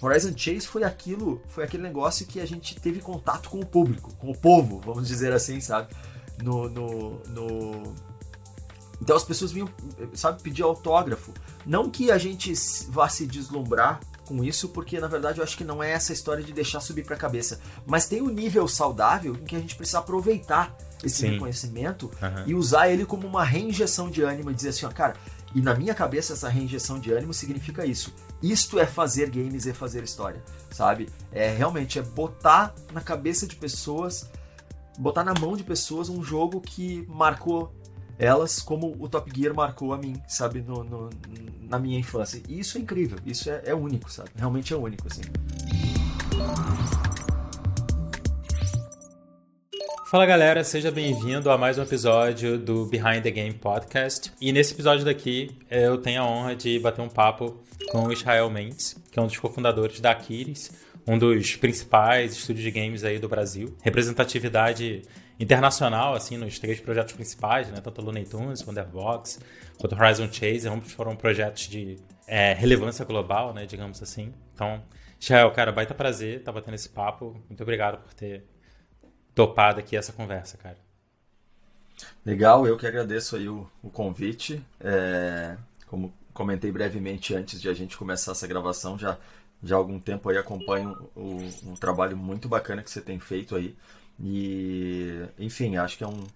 Horizon Chase foi aquilo, foi aquele negócio que a gente teve contato com o público, com o povo, vamos dizer assim, sabe? No, no, no... Então as pessoas vinham, sabe, pedir autógrafo. Não que a gente vá se deslumbrar com isso, porque na verdade eu acho que não é essa história de deixar subir para a cabeça, mas tem um nível saudável em que a gente precisa aproveitar esse Sim. reconhecimento uhum. e usar ele como uma reinjeção de ânimo e dizer assim, ó, cara, e na minha cabeça essa reinjeção de ânimo significa isso. Isto é fazer games e fazer história, sabe? É realmente é botar na cabeça de pessoas, botar na mão de pessoas um jogo que marcou elas como o Top Gear marcou a mim, sabe, no, no na minha infância. E isso é incrível, isso é, é único, sabe? Realmente é único, assim. Fala galera, seja bem-vindo a mais um episódio do Behind the Game Podcast. E nesse episódio daqui eu tenho a honra de bater um papo com o Israel Mendes, que é um dos cofundadores da Aquiles, um dos principais estúdios de games aí do Brasil. Representatividade internacional, assim, nos três projetos principais, né? Tanto Looney Tunes, Wonderbox, quanto Horizon Chase, ambos foram projetos de é, relevância global, né? Digamos assim. Então, Israel, cara, baita prazer estar tá batendo esse papo. Muito obrigado por ter topado aqui essa conversa, cara. Legal, eu que agradeço aí o, o convite. É, como comentei brevemente antes de a gente começar essa gravação, já, já há algum tempo aí acompanho o, um trabalho muito bacana que você tem feito aí. E, enfim, acho que é um,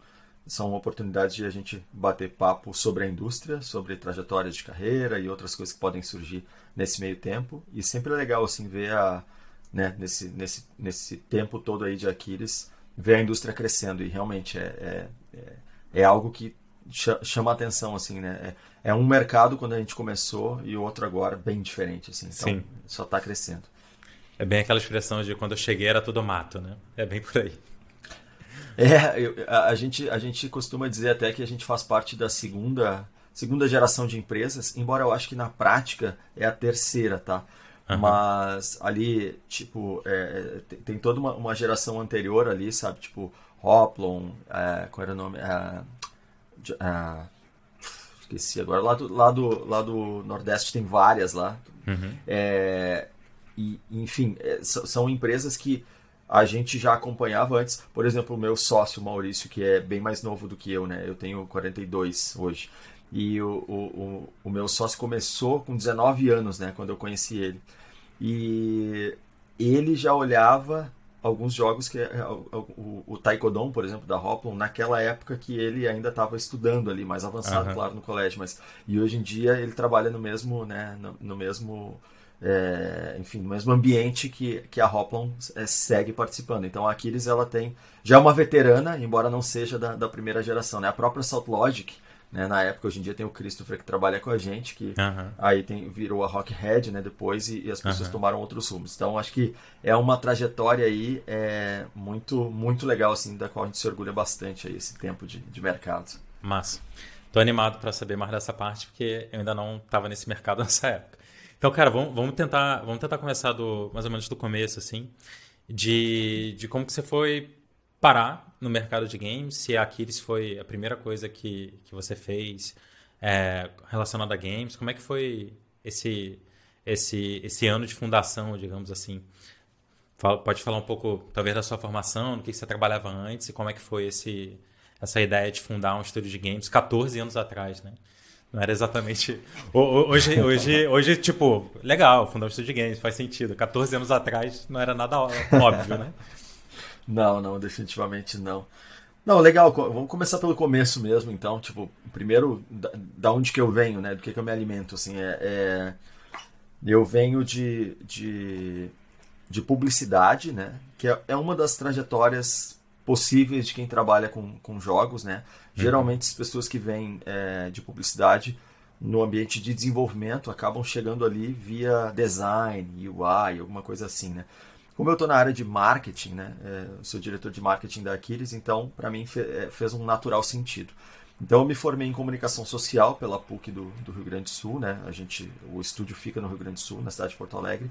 são oportunidades de a gente bater papo sobre a indústria, sobre trajetória de carreira e outras coisas que podem surgir nesse meio tempo. E sempre é legal assim ver a, né, nesse, nesse, nesse tempo todo aí de Aquiles, ver a indústria crescendo e realmente é, é, é, é algo que chama atenção assim, né? É, é, um mercado quando a gente começou e outro agora bem diferente assim. Então, Sim. só está crescendo. É bem aquela expressão de quando eu cheguei era tudo mato, né? É bem por aí. É, eu, a, a, gente, a gente costuma dizer até que a gente faz parte da segunda, segunda geração de empresas, embora eu acho que na prática é a terceira, tá? Uhum. Mas ali, tipo, é, tem, tem, toda uma, uma, geração anterior ali, sabe? Tipo, Hoplon, é, qual era o nome? É, é, esqueci agora. Lá do, lá, do, lá do Nordeste tem várias lá. Uhum. É, e, enfim, é, são empresas que a gente já acompanhava antes. Por exemplo, o meu sócio Maurício, que é bem mais novo do que eu, né? Eu tenho 42 hoje. E o, o, o, meu sócio começou com 19 anos, né? Quando eu conheci ele. E ele já olhava alguns jogos que é, o, o Taekwondo, por exemplo, da Hoplon, naquela época que ele ainda estava estudando ali, mais avançado, uhum. claro, no colégio, mas e hoje em dia ele trabalha no mesmo, né, no, no mesmo é, enfim, no mesmo ambiente que, que a Hoplon é, segue participando. Então a Aquiles ela tem já é uma veterana, embora não seja da, da primeira geração. Né? A própria Salt Logic, né, na época, hoje em dia tem o Christopher que trabalha com a gente, que aí tem, virou a Rockhead né, depois e, e as pessoas tomaram outros rumos. Então acho que é uma trajetória aí é, muito, muito legal, assim, da qual a gente se orgulha bastante aí, esse tempo de, de mercado. Massa. Tô animado para saber mais dessa parte, porque eu ainda não estava nesse mercado nessa época. Então, cara, vamos, vamos, tentar, vamos tentar começar do, mais ou menos do começo, assim, de, de como que você foi parar no mercado de games, se a Aquiles foi a primeira coisa que, que você fez é, relacionada a games, como é que foi esse, esse, esse ano de fundação, digamos assim? Fala, pode falar um pouco, talvez, da sua formação, no que você trabalhava antes e como é que foi esse, essa ideia de fundar um estúdio de games 14 anos atrás, né? Não era exatamente. Hoje, hoje, hoje, tipo, legal, fundar um estúdio de games, faz sentido. 14 anos atrás não era nada óbvio, né? Não, não, definitivamente não. Não, legal, vamos começar pelo começo mesmo, então, tipo, primeiro, da, da onde que eu venho, né, do que que eu me alimento, assim, é, é eu venho de, de, de, publicidade, né, que é, é uma das trajetórias possíveis de quem trabalha com, com jogos, né. Geralmente as pessoas que vêm é, de publicidade no ambiente de desenvolvimento acabam chegando ali via design, UI, alguma coisa assim, né? Como eu estou na área de marketing, né? É, sou diretor de marketing da Aquiles, então para mim fe é, fez um natural sentido. Então eu me formei em comunicação social pela PUC do, do, Rio Grande do Sul, né? A gente, o estúdio fica no Rio Grande do Sul, na cidade de Porto Alegre,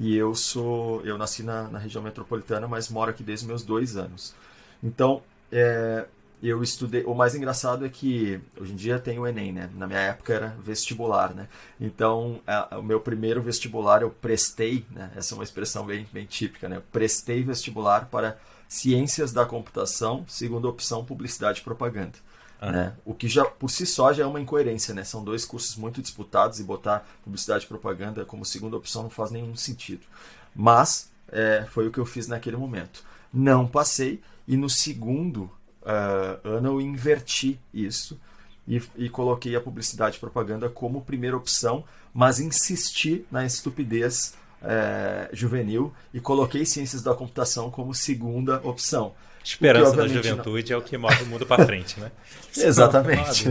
e eu sou, eu nasci na, na região metropolitana, mas moro aqui desde meus dois anos. Então, é, eu estudei. O mais engraçado é que hoje em dia tem o Enem, né? Na minha época era vestibular, né? Então, a, o meu primeiro vestibular eu prestei, né? Essa é uma expressão bem, bem típica, né? Eu prestei vestibular para Ciências da Computação, segunda opção Publicidade e Propaganda. Ah. Né? O que já por si só já é uma incoerência, né? São dois cursos muito disputados e botar publicidade e propaganda como segunda opção não faz nenhum sentido. Mas é, foi o que eu fiz naquele momento. Não passei e no segundo uh, ano eu inverti isso e, e, coloquei a publicidade e propaganda como primeira opção, mas insisti na estupidez uh, juvenil e coloquei ciências da computação como segunda opção. Esperança da juventude não... é o que move o mundo para frente, né? Exatamente.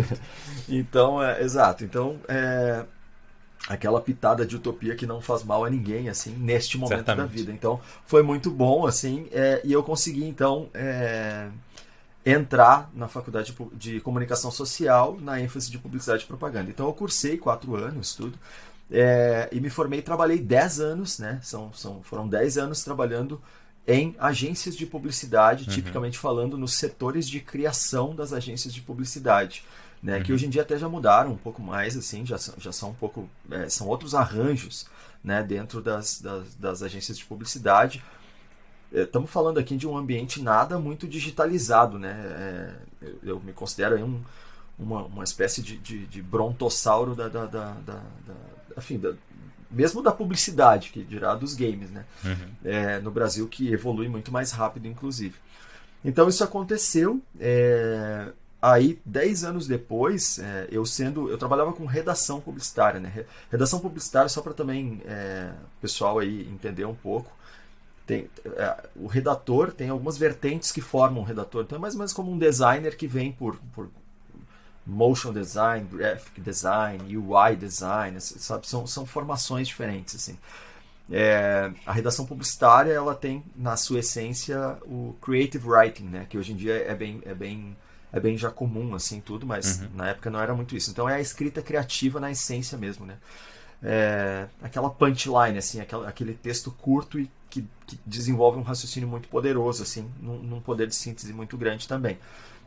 então, é, exato. Então, é, aquela pitada de utopia que não faz mal a ninguém, assim, neste momento Certamente. da vida. Então, foi muito bom, assim, é, e eu consegui, então, é, entrar na faculdade de comunicação social na ênfase de publicidade e propaganda. Então, eu cursei quatro anos, tudo, é, e me formei, trabalhei dez anos, né? São, são, foram dez anos trabalhando em agências de publicidade, uhum. tipicamente falando nos setores de criação das agências de publicidade. Né, uhum. que hoje em dia até já mudaram um pouco mais, assim, já são, já são um pouco, é, são outros arranjos né, dentro das, das, das agências de publicidade. Estamos é, falando aqui de um ambiente nada muito digitalizado, né? É, eu, eu, me considero um, uma, uma espécie de, de, de brontossauro da, da, da, da, da enfim, da, mesmo da publicidade, que dirá dos games, né? Uhum. É, no Brasil, que evolui muito mais rápido, inclusive. Então isso aconteceu. É, aí, dez anos depois, é, eu sendo. Eu trabalhava com redação publicitária, né? Redação publicitária, só para também é, o pessoal aí entender um pouco. Tem, é, o redator tem algumas vertentes que formam o redator. Então é mais ou menos como um designer que vem por, por motion design, graphic design, UI design, sabe? São, são formações diferentes, assim. É, a redação publicitária, ela tem, na sua essência, o creative writing, né? Que hoje em dia é bem, é bem, é bem já comum, assim, tudo, mas uhum. na época não era muito isso. Então é a escrita criativa na essência mesmo, né? É, aquela punchline, assim, aquela, aquele texto curto e que, que desenvolve um raciocínio muito poderoso, assim, num, num poder de síntese muito grande também.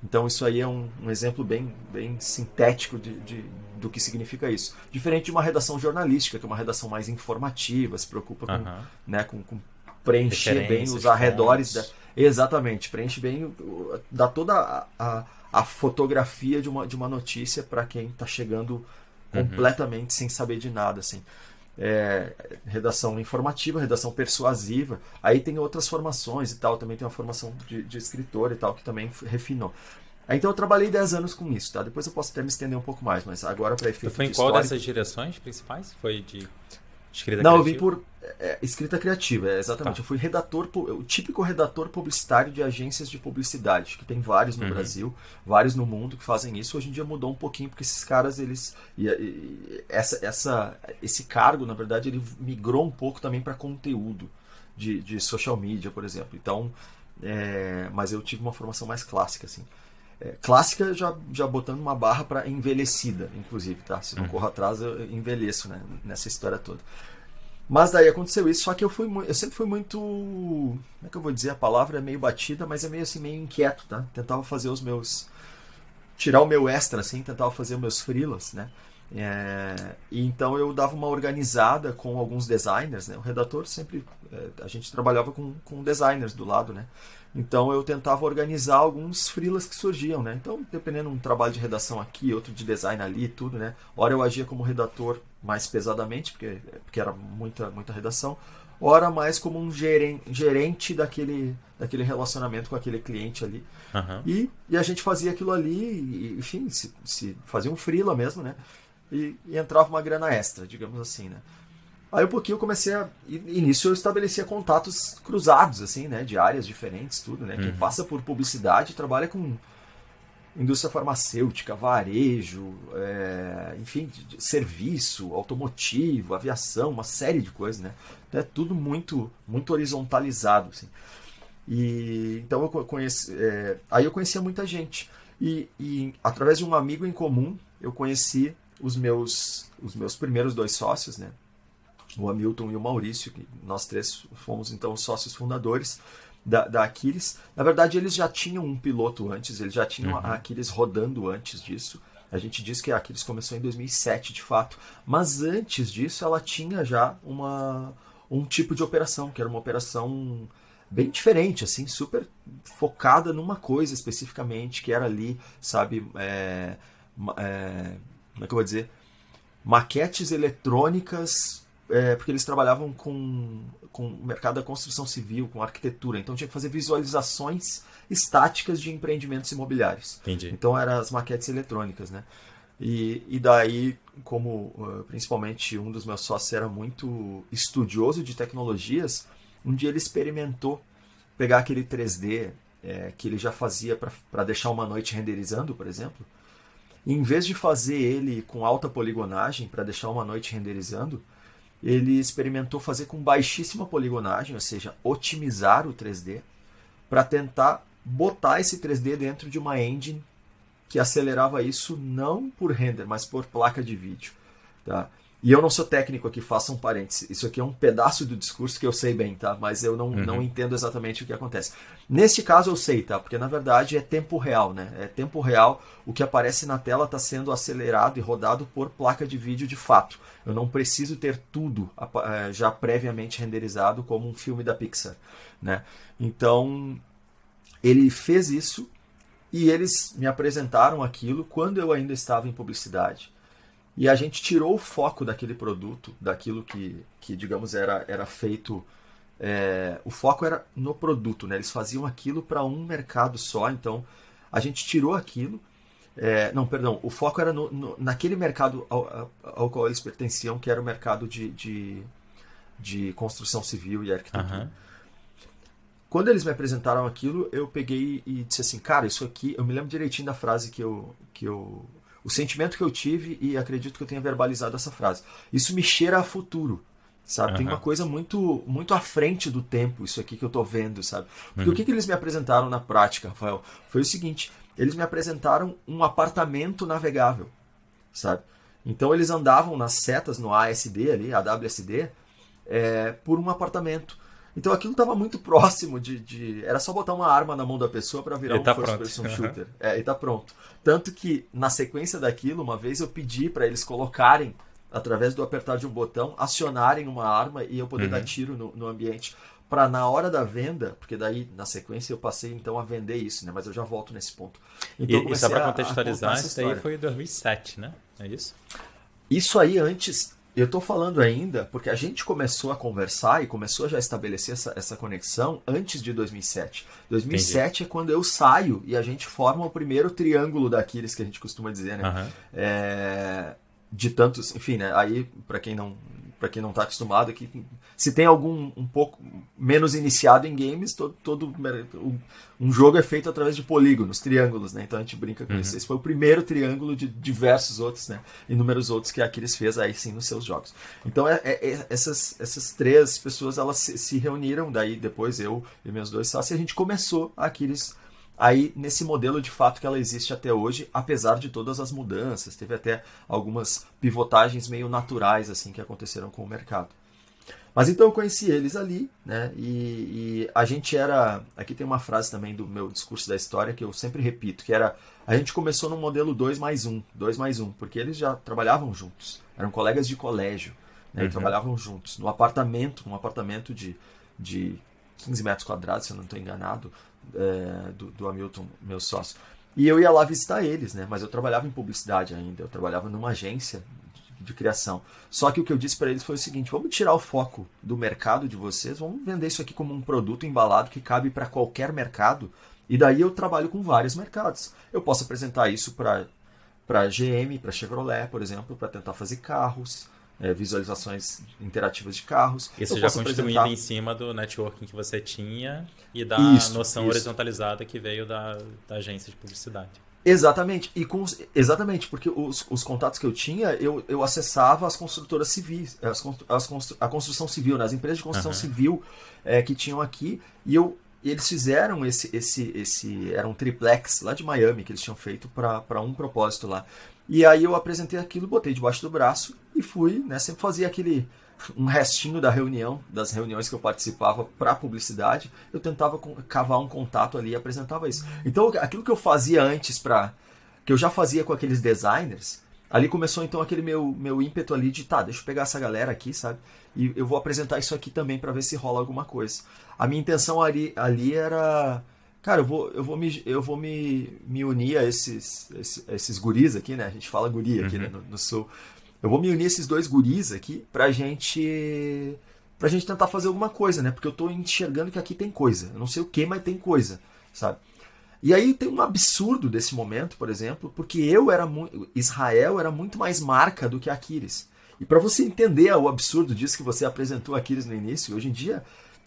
Então isso aí é um, um exemplo bem, bem sintético de, de, do que significa isso. Diferente de uma redação jornalística, que é uma redação mais informativa, se preocupa com, uhum. né, com, com preencher bem os arredores. Da, exatamente, preenche bem, dá toda a, a, a, fotografia de uma, de uma notícia para quem está chegando. Completamente uhum. sem saber de nada. Assim é, redação informativa, redação persuasiva. Aí tem outras formações e tal, também tem uma formação de, de escritor e tal, que também refinou. Então eu trabalhei 10 anos com isso, tá? Depois eu posso até me estender um pouco mais, mas agora para efeito Foi em qual dessas direções principais? Foi de Escrita Não, criativa? eu vim por é, escrita criativa, é, exatamente. Tá. Eu fui redator, o típico redator publicitário de agências de publicidade, que tem vários no uhum. Brasil, vários no mundo que fazem isso. Hoje em dia mudou um pouquinho, porque esses caras, eles. E, e, essa, essa, esse cargo, na verdade, ele migrou um pouco também para conteúdo de, de social media, por exemplo. Então, é, mas eu tive uma formação mais clássica, assim. É, clássica já, já botando uma barra para envelhecida, inclusive, tá? Se não uhum. corro atrás, eu envelheço né, nessa história toda. Mas daí aconteceu isso, só que eu fui eu sempre fui muito, como é que eu vou dizer a palavra é meio batida, mas é meio assim meio inquieto, tá? Tentava fazer os meus tirar o meu extra assim, tentava fazer os meus freelas, né? É, então eu dava uma organizada com alguns designers, né? O redator sempre é, a gente trabalhava com, com designers do lado, né? Então eu tentava organizar alguns freelas que surgiam, né? Então, dependendo um trabalho de redação aqui, outro de design ali, tudo, né? Ora eu agia como redator mais pesadamente, porque, porque era muita, muita redação, ora mais como um gerente, gerente daquele, daquele relacionamento com aquele cliente ali. Uhum. E, e a gente fazia aquilo ali, e, enfim, se, se fazia um freela mesmo, né? E, e entrava uma grana extra, digamos assim, né? Aí um pouquinho eu comecei a. Início eu estabelecia contatos cruzados, assim, né? De áreas diferentes, tudo, né? Uhum. Quem passa por publicidade trabalha com indústria farmacêutica, varejo, é, enfim, serviço, automotivo, aviação, uma série de coisas, né? É tudo muito, muito horizontalizado, assim. E então eu conheci, é, aí eu conhecia muita gente e, e através de um amigo em comum eu conheci os meus os meus primeiros dois sócios, né? O Hamilton e o Maurício, que nós três fomos então sócios fundadores. da, da Aquiles. Na verdade, eles já tinham um piloto antes, eles já tinham uhum. a Aquiles rodando antes disso. A gente diz que a Aquiles começou em 2007, de fato. Mas antes disso, ela tinha já uma, um tipo de operação, que era uma operação bem diferente, assim, super focada numa coisa especificamente, que era ali, sabe, é, é, como é que eu vou dizer? Maquetes eletrônicas, é, porque eles trabalhavam com, com o mercado da construção civil, com arquitetura, então tinha que fazer visualizações estáticas de empreendimentos imobiliários. Entendi. Então eram as maquetes eletrônicas, né? E, e daí, como uh, principalmente um dos meus sócios era muito estudioso de tecnologias, um dia ele experimentou pegar aquele 3D é, que ele já fazia para deixar uma noite renderizando, por exemplo, e em vez de fazer ele com alta poligonagem para deixar uma noite renderizando, ele experimentou fazer com baixíssima poligonagem, ou seja, otimizar o 3D para tentar botar esse 3D dentro de uma engine que acelerava isso não por render, mas por placa de vídeo. Tá? E eu não sou técnico aqui, faça um parênteses. Isso aqui é um pedaço do discurso que eu sei bem, tá? Mas eu não, uhum. não entendo exatamente o que acontece. Neste caso eu sei, tá? Porque na verdade é tempo real, né? É tempo real. O que aparece na tela está sendo acelerado e rodado por placa de vídeo de fato. Eu não preciso ter tudo eh, já previamente renderizado como um filme da Pixar, né? Então ele fez isso e eles me apresentaram aquilo quando eu ainda estava em publicidade. E a gente tirou o foco daquele produto, daquilo que, que digamos, era, era feito. É, o foco era no produto, né? Eles faziam aquilo para um mercado só, então a gente tirou aquilo. É, não, perdão, o foco era no, no, naquele mercado ao, ao, qual eles pertenciam, que era o mercado de, de, de construção civil e arquitetura. Uhum. Quando eles me apresentaram aquilo, eu peguei e disse assim, cara, isso aqui, eu me lembro direitinho da frase que eu, que eu o sentimento que eu tive e acredito que eu tenha verbalizado essa frase. Isso me cheira a futuro, sabe? Uhum. Tem uma coisa muito muito à frente do tempo isso aqui que eu tô vendo, sabe? Porque uhum. o que, que eles me apresentaram na prática, Rafael? Foi o seguinte, eles me apresentaram um apartamento navegável, sabe? Então eles andavam nas setas no ASD ali, AWSD, é, por um apartamento. Então aquilo estava muito próximo de, de, Era só botar uma arma na mão da pessoa para virar e um tá first person shooter. É, e tá pronto. Tanto que, na sequência daquilo, uma vez eu pedi para eles colocarem, através do apertar de um botão, acionarem uma arma e eu poder uhum. dar tiro no, no ambiente. Para na hora da venda, porque daí na sequência eu passei então a vender isso, né? Mas eu já volto nesse ponto. Então, e, e só para contextualizar, isso daí foi 2007, né? É isso? Isso aí antes eu estou falando ainda porque a gente começou a conversar e começou a já estabelecer essa, essa conexão antes de 2007. 2007 Entendi. é quando eu saio e a gente forma o primeiro triângulo daqueles que a gente costuma dizer, né? Uhum. É, de tantos, enfim, né? Aí, para quem não para quem não está acostumado aqui, se tem algum um pouco menos iniciado em games, todo, todo um jogo é feito através de polígonos, triângulos, né? Então a gente brinca com uhum. isso. Esse foi o primeiro triângulo de diversos outros, né? Inúmeros outros que a Aquiles fez aí sim nos seus jogos. Então é, é, é, essas, essas três pessoas elas se, se, reuniram, daí depois eu e meus dois sócios, e a gente começou a Aquiles aí nesse modelo de fato que ela existe até hoje, apesar de todas as mudanças. Teve até algumas pivotagens meio naturais assim que aconteceram com o mercado. Mas então eu conheci eles ali, né? E, e, a gente era. Aqui tem uma frase também do meu discurso da história que eu sempre repito, que era a gente começou no modelo 2 mais 1, 2 mais 1, porque eles já trabalhavam juntos, eram colegas de colégio, né? Uhum. E trabalhavam juntos, no apartamento, um apartamento de, de 15 metros quadrados, se eu não estou enganado, é, do, do Hamilton, meu sócio. E eu ia lá visitar eles, né? Mas eu trabalhava em publicidade ainda, eu trabalhava numa agência de, de criação. Só que o que eu disse para eles foi o seguinte: vamos tirar o foco do mercado de vocês, vamos vender isso aqui como um produto embalado que cabe para qualquer mercado. E daí eu trabalho com vários mercados. Eu posso apresentar isso para para GM, para Chevrolet, por exemplo, para tentar fazer carros é, visualizações interativas de carros. Isso já construído apresentar... em cima do networking que você tinha e da isso, noção isso. horizontalizada que veio da, da agência de publicidade. Exatamente, e com, exatamente, porque os, os contatos que eu tinha, eu, eu acessava as construtoras civis, as, as constru, a construção civil, né, as empresas de construção uhum. civil é, que tinham aqui, e eu e eles fizeram esse, esse, esse. Era um triplex lá de Miami que eles tinham feito para um propósito lá. E aí eu apresentei aquilo, botei debaixo do braço e fui, né? Sempre fazia aquele, um restinho da reunião, das reuniões que eu participava para publicidade, eu tentava cavar um contato ali e apresentava isso. Então, aquilo que eu fazia antes para que eu já fazia com aqueles designers, ali começou então aquele meu meu ímpeto ali de, tá, deixa eu pegar essa galera aqui, sabe? E eu vou apresentar isso aqui também para ver se rola alguma coisa. A minha intenção ali, ali era Cara, eu vou, eu vou, me, eu vou me, me unir a esses, esses, esses guris aqui, né? A gente fala guri aqui, né, uhum. né, no, no, sul. Eu vou me unir a esses dois guris aqui pra gente pra gente tentar fazer alguma coisa, né? Porque eu tô enxergando que aqui tem coisa. Eu não sei o que, mas tem coisa, sabe? E aí tem um absurdo desse momento, por exemplo, porque eu era muito Israel era muito mais marca do que Aquiles. E para você entender o absurdo disso que você apresentou Aquiles no início, hoje em dia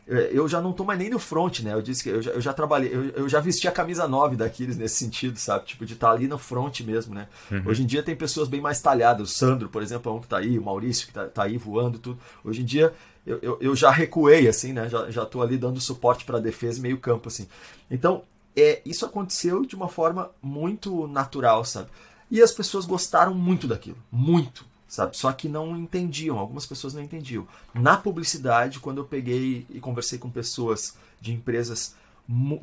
eu já não estou mais nem no front, né? Eu disse que eu já, eu já trabalhei, eu, eu, já vesti a camisa 9 daqueles nesse sentido, sabe? Tipo, de estar tá ali no front mesmo, né? Uhum. Hoje em dia tem pessoas bem mais talhadas. O Sandro, por exemplo, é um que está aí, o Maurício, que está tá aí voando tudo. Hoje em dia eu, eu, eu, já recuei, assim, né? Já, já tô ali dando suporte para a defesa meio campo, assim. Então, é, isso aconteceu de uma forma muito natural, sabe? E as pessoas gostaram muito daquilo. Muito sabe? Só que não entendiam, algumas pessoas não entendiam. Na publicidade, quando eu peguei e conversei com pessoas de empresas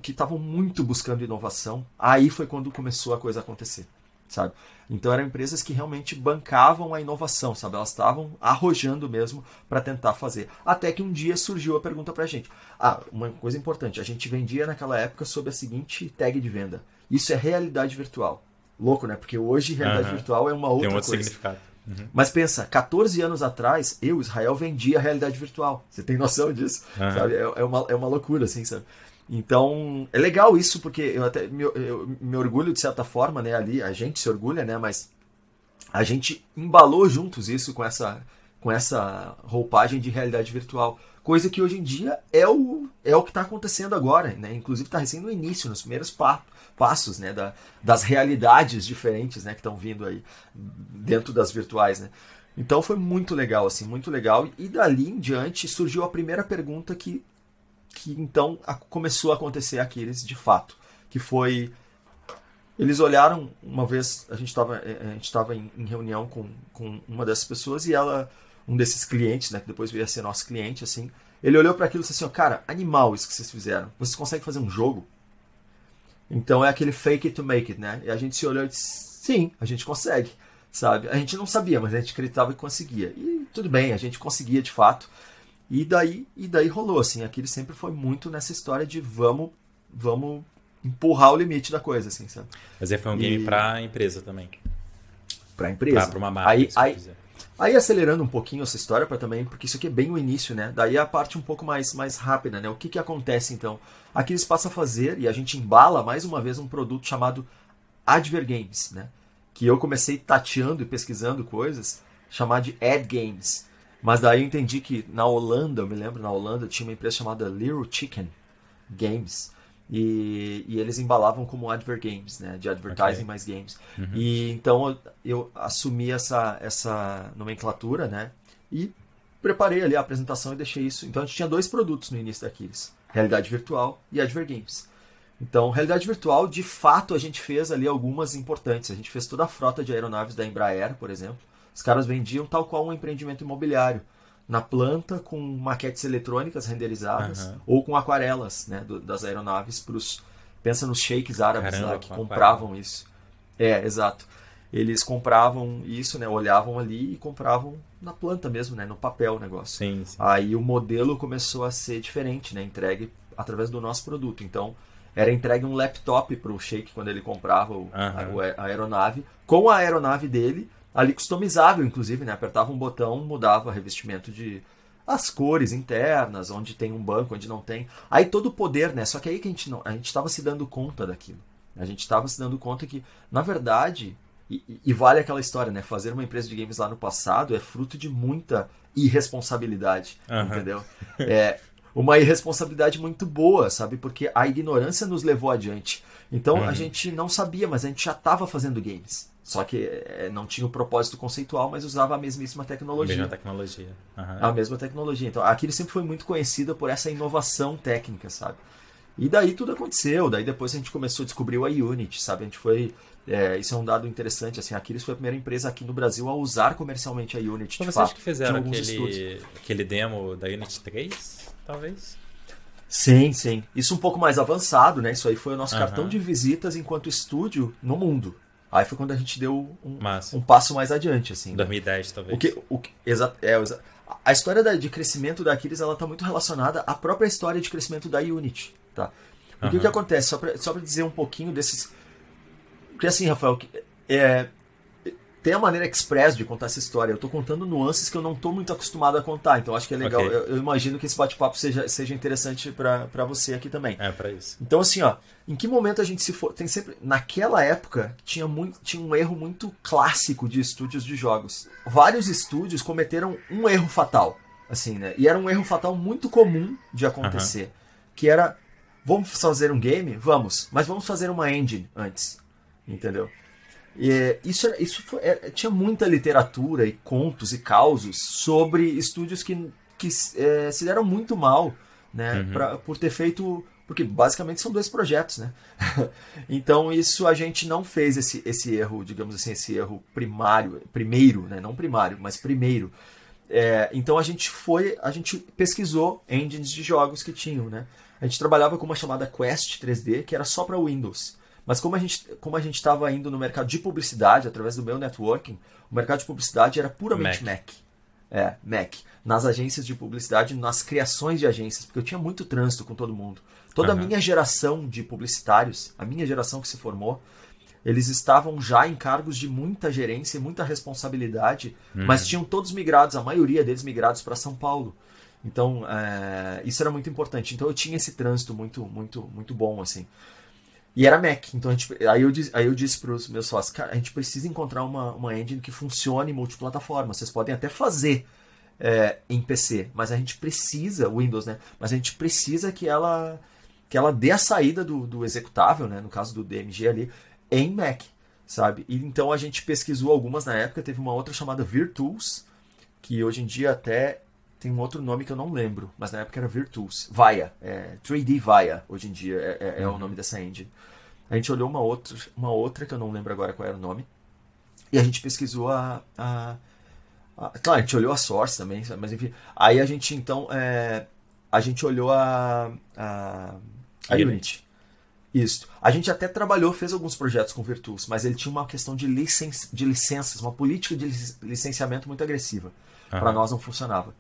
que estavam muito buscando inovação, aí foi quando começou a coisa a acontecer, sabe? Então eram empresas que realmente bancavam a inovação, sabe? Elas estavam arrojando mesmo para tentar fazer. Até que um dia surgiu a pergunta para a gente. Ah, uma coisa importante, a gente vendia naquela época sob a seguinte tag de venda. Isso é realidade virtual. Louco, né? Porque hoje realidade uhum. virtual é uma outra Tem um outro coisa. significado. Uhum. Mas pensa, 14 anos atrás, eu, Israel, vendia a realidade virtual. Você tem noção disso? Uhum. É, é, uma, é uma loucura, assim, sabe? Então, é legal isso, porque eu até me, eu me orgulho de certa forma, né? Ali, a gente se orgulha, né? Mas a gente embalou juntos isso com essa, com essa roupagem de realidade virtual. Coisa que hoje em dia é o, é o que está acontecendo agora, né? Inclusive está recém no início, nos primeiros pa passos, né? Da, das realidades diferentes, né? Que estão vindo aí dentro das virtuais, né? Então foi muito legal, assim, muito legal. E dali em diante surgiu a primeira pergunta que, que então a, começou a acontecer aqueles de fato, que foi eles olharam uma vez a gente estava eh, a gente estava em, em, reunião com, com uma dessas pessoas e ela um desses clientes, né, que depois veio a ser nosso cliente, assim, ele olhou para aquilo e disse assim, cara, animal isso que vocês fizeram. Vocês conseguem fazer um jogo? Então é aquele fake it to make it, né? E a gente se olhou e disse, sim, a gente consegue, sabe? A gente não sabia, mas a gente acreditava que conseguia. E tudo bem, a gente conseguia de fato. E daí, e daí rolou, assim, aquele sempre foi muito nessa história de vamos, vamos empurrar o limite da coisa, assim, sabe? Mas aí foi um game e... pra empresa também. Pra empresa. Pra, pra uma marca. Aí, aí, Aí acelerando um pouquinho essa história para também, porque isso aqui é bem o início, né? Daí a parte um pouco mais, mais rápida, né? O que, que acontece então? Aqui eles passam a fazer e a gente embala mais uma vez um produto chamado Adver Games, né? Que eu comecei tateando e pesquisando coisas, chamar de Ad Games. Mas daí eu entendi que na Holanda, eu me lembro, na Holanda tinha uma empresa chamada Little Chicken Games, e, e, eles embalavam como Adver Games, né? De advertising okay. mais games. Uhum. E então eu, eu, assumi essa, essa nomenclatura, né? E preparei ali a apresentação e deixei isso. Então a gente tinha dois produtos no início daqueles: realidade virtual e Adver Games. Então, realidade virtual, de fato, a gente fez ali algumas importantes. A gente fez toda a frota de aeronaves da Embraer, por exemplo. Os caras vendiam tal qual um empreendimento imobiliário na planta com maquetes eletrônicas renderizadas uhum. ou com aquarelas né, do, das aeronaves para os. Pensa nos sheiks árabes Caramba, lá que compravam aquarela. isso. É, exato. Eles compravam isso, né? Olhavam ali e compravam na planta mesmo, né? No papel o negócio. Sim, sim. Aí o modelo começou a ser diferente, né? Entregue através do nosso produto. Então, era entregue um laptop para o Sheik quando ele comprava o, uhum. a, a aeronave, com a aeronave dele ali customizável, inclusive, né? Apertava um botão, mudava revestimento de as cores internas, onde tem um banco, onde não tem. Aí todo o poder, né? Só que aí que a gente não, a gente estava se dando conta daquilo. A gente estava se dando conta que, na verdade, e, e, vale aquela história, né? Fazer uma empresa de games lá no passado é fruto de muita irresponsabilidade, uhum. entendeu? É uma irresponsabilidade muito boa, sabe? Porque a ignorância nos levou adiante. Então uhum. a gente não sabia, mas a gente já estava fazendo games. Só que é, não tinha o propósito conceitual, mas usava a mesmíssima tecnologia. A mesma tecnologia. Uhum. A mesma tecnologia. Então, aquilo sempre foi muito conhecida por essa inovação técnica, sabe? E daí tudo aconteceu. Daí depois a gente começou a descobrir o Unity, sabe? A gente foi. É, isso é um dado interessante. Assim, a Aquiles foi a primeira empresa aqui no Brasil a usar comercialmente a Unity. Então, vocês que fizeram aquele, aquele demo da Unity 3, talvez? Sim, sim. Isso um pouco mais avançado, né? Isso aí foi o nosso uhum. cartão de visitas enquanto estúdio no mundo. Aí foi quando a gente deu um, um passo mais adiante, assim. 2010, talvez. O que, o que, exa, é, exa, a história da, de crescimento da Aquiles ela está muito relacionada à própria história de crescimento da Unity, tá? O uhum. que, que acontece? Só para dizer um pouquinho desses... Porque assim, Rafael, é, tem a maneira express de contar essa história. Eu estou contando nuances que eu não estou muito acostumado a contar. Então acho que é legal. Okay. Eu, eu, imagino que esse bate-papo seja, seja interessante para você aqui também. É, para isso. Então, assim, ó, em que momento a gente se for. Tem sempre. Naquela época, tinha, muito, tinha um erro muito clássico de estúdios de jogos. Vários estúdios cometeram um erro fatal. Assim, né? E era um erro fatal muito comum de acontecer. Uhum. Que era. Vamos fazer um game? Vamos. Mas vamos fazer uma engine antes. Entendeu? E, isso isso foi, é, tinha muita literatura e contos e causos sobre estúdios que, que é, se deram muito mal né, uhum. pra, por ter feito. Porque basicamente são dois projetos, né? então isso a gente não fez esse, esse erro, digamos assim, esse erro primário, primeiro, né? Não primário, mas primeiro. É, então a gente foi, a gente pesquisou engines de jogos que tinham, né? A gente trabalhava com uma chamada Quest 3D, que era só para Windows. Mas como a gente como a gente estava indo no mercado de publicidade através do meu networking, o mercado de publicidade era puramente Mac. Mac. É, Mac. Nas agências de publicidade, nas criações de agências, porque eu tinha muito trânsito com todo mundo. Toda uhum. a minha geração de publicitários, a minha geração que se formou, eles estavam já em cargos de muita gerência e muita responsabilidade, uhum. mas tinham todos migrados, a maioria deles migrados para São Paulo. Então, é, isso era muito importante. Então, eu tinha esse trânsito muito, muito, muito bom, assim. E era Mac. Então gente, aí, eu, aí eu disse para os meus sócios, cara, a gente precisa encontrar uma, uma engine que funcione multiplataforma. Vocês podem até fazer é, em PC, mas a gente precisa, Windows, né? Mas a gente precisa que ela que ela dê a saída do, do executável, né? No caso do DMG ali, em Mac, sabe? E então a gente pesquisou algumas na época, teve uma outra chamada Virtuals, que hoje em dia até tem um outro nome que eu não lembro, mas na época era Virtuos. Via, é, 3D Via, hoje em dia é, é, é uhum. o nome dessa engine. A gente olhou uma outra, uma outra que eu não lembro agora qual era o nome, e a gente pesquisou a, a, a claro, a gente olhou a Source também, mas enfim. Aí a gente então, é, a gente olhou a, a, a Unity. Isso. A gente até trabalhou, fez alguns projetos com Virtuos, mas ele tinha uma questão de, licen de licenças, uma política de licenciamento muito agressiva. Uhum. Para nós não funcionava.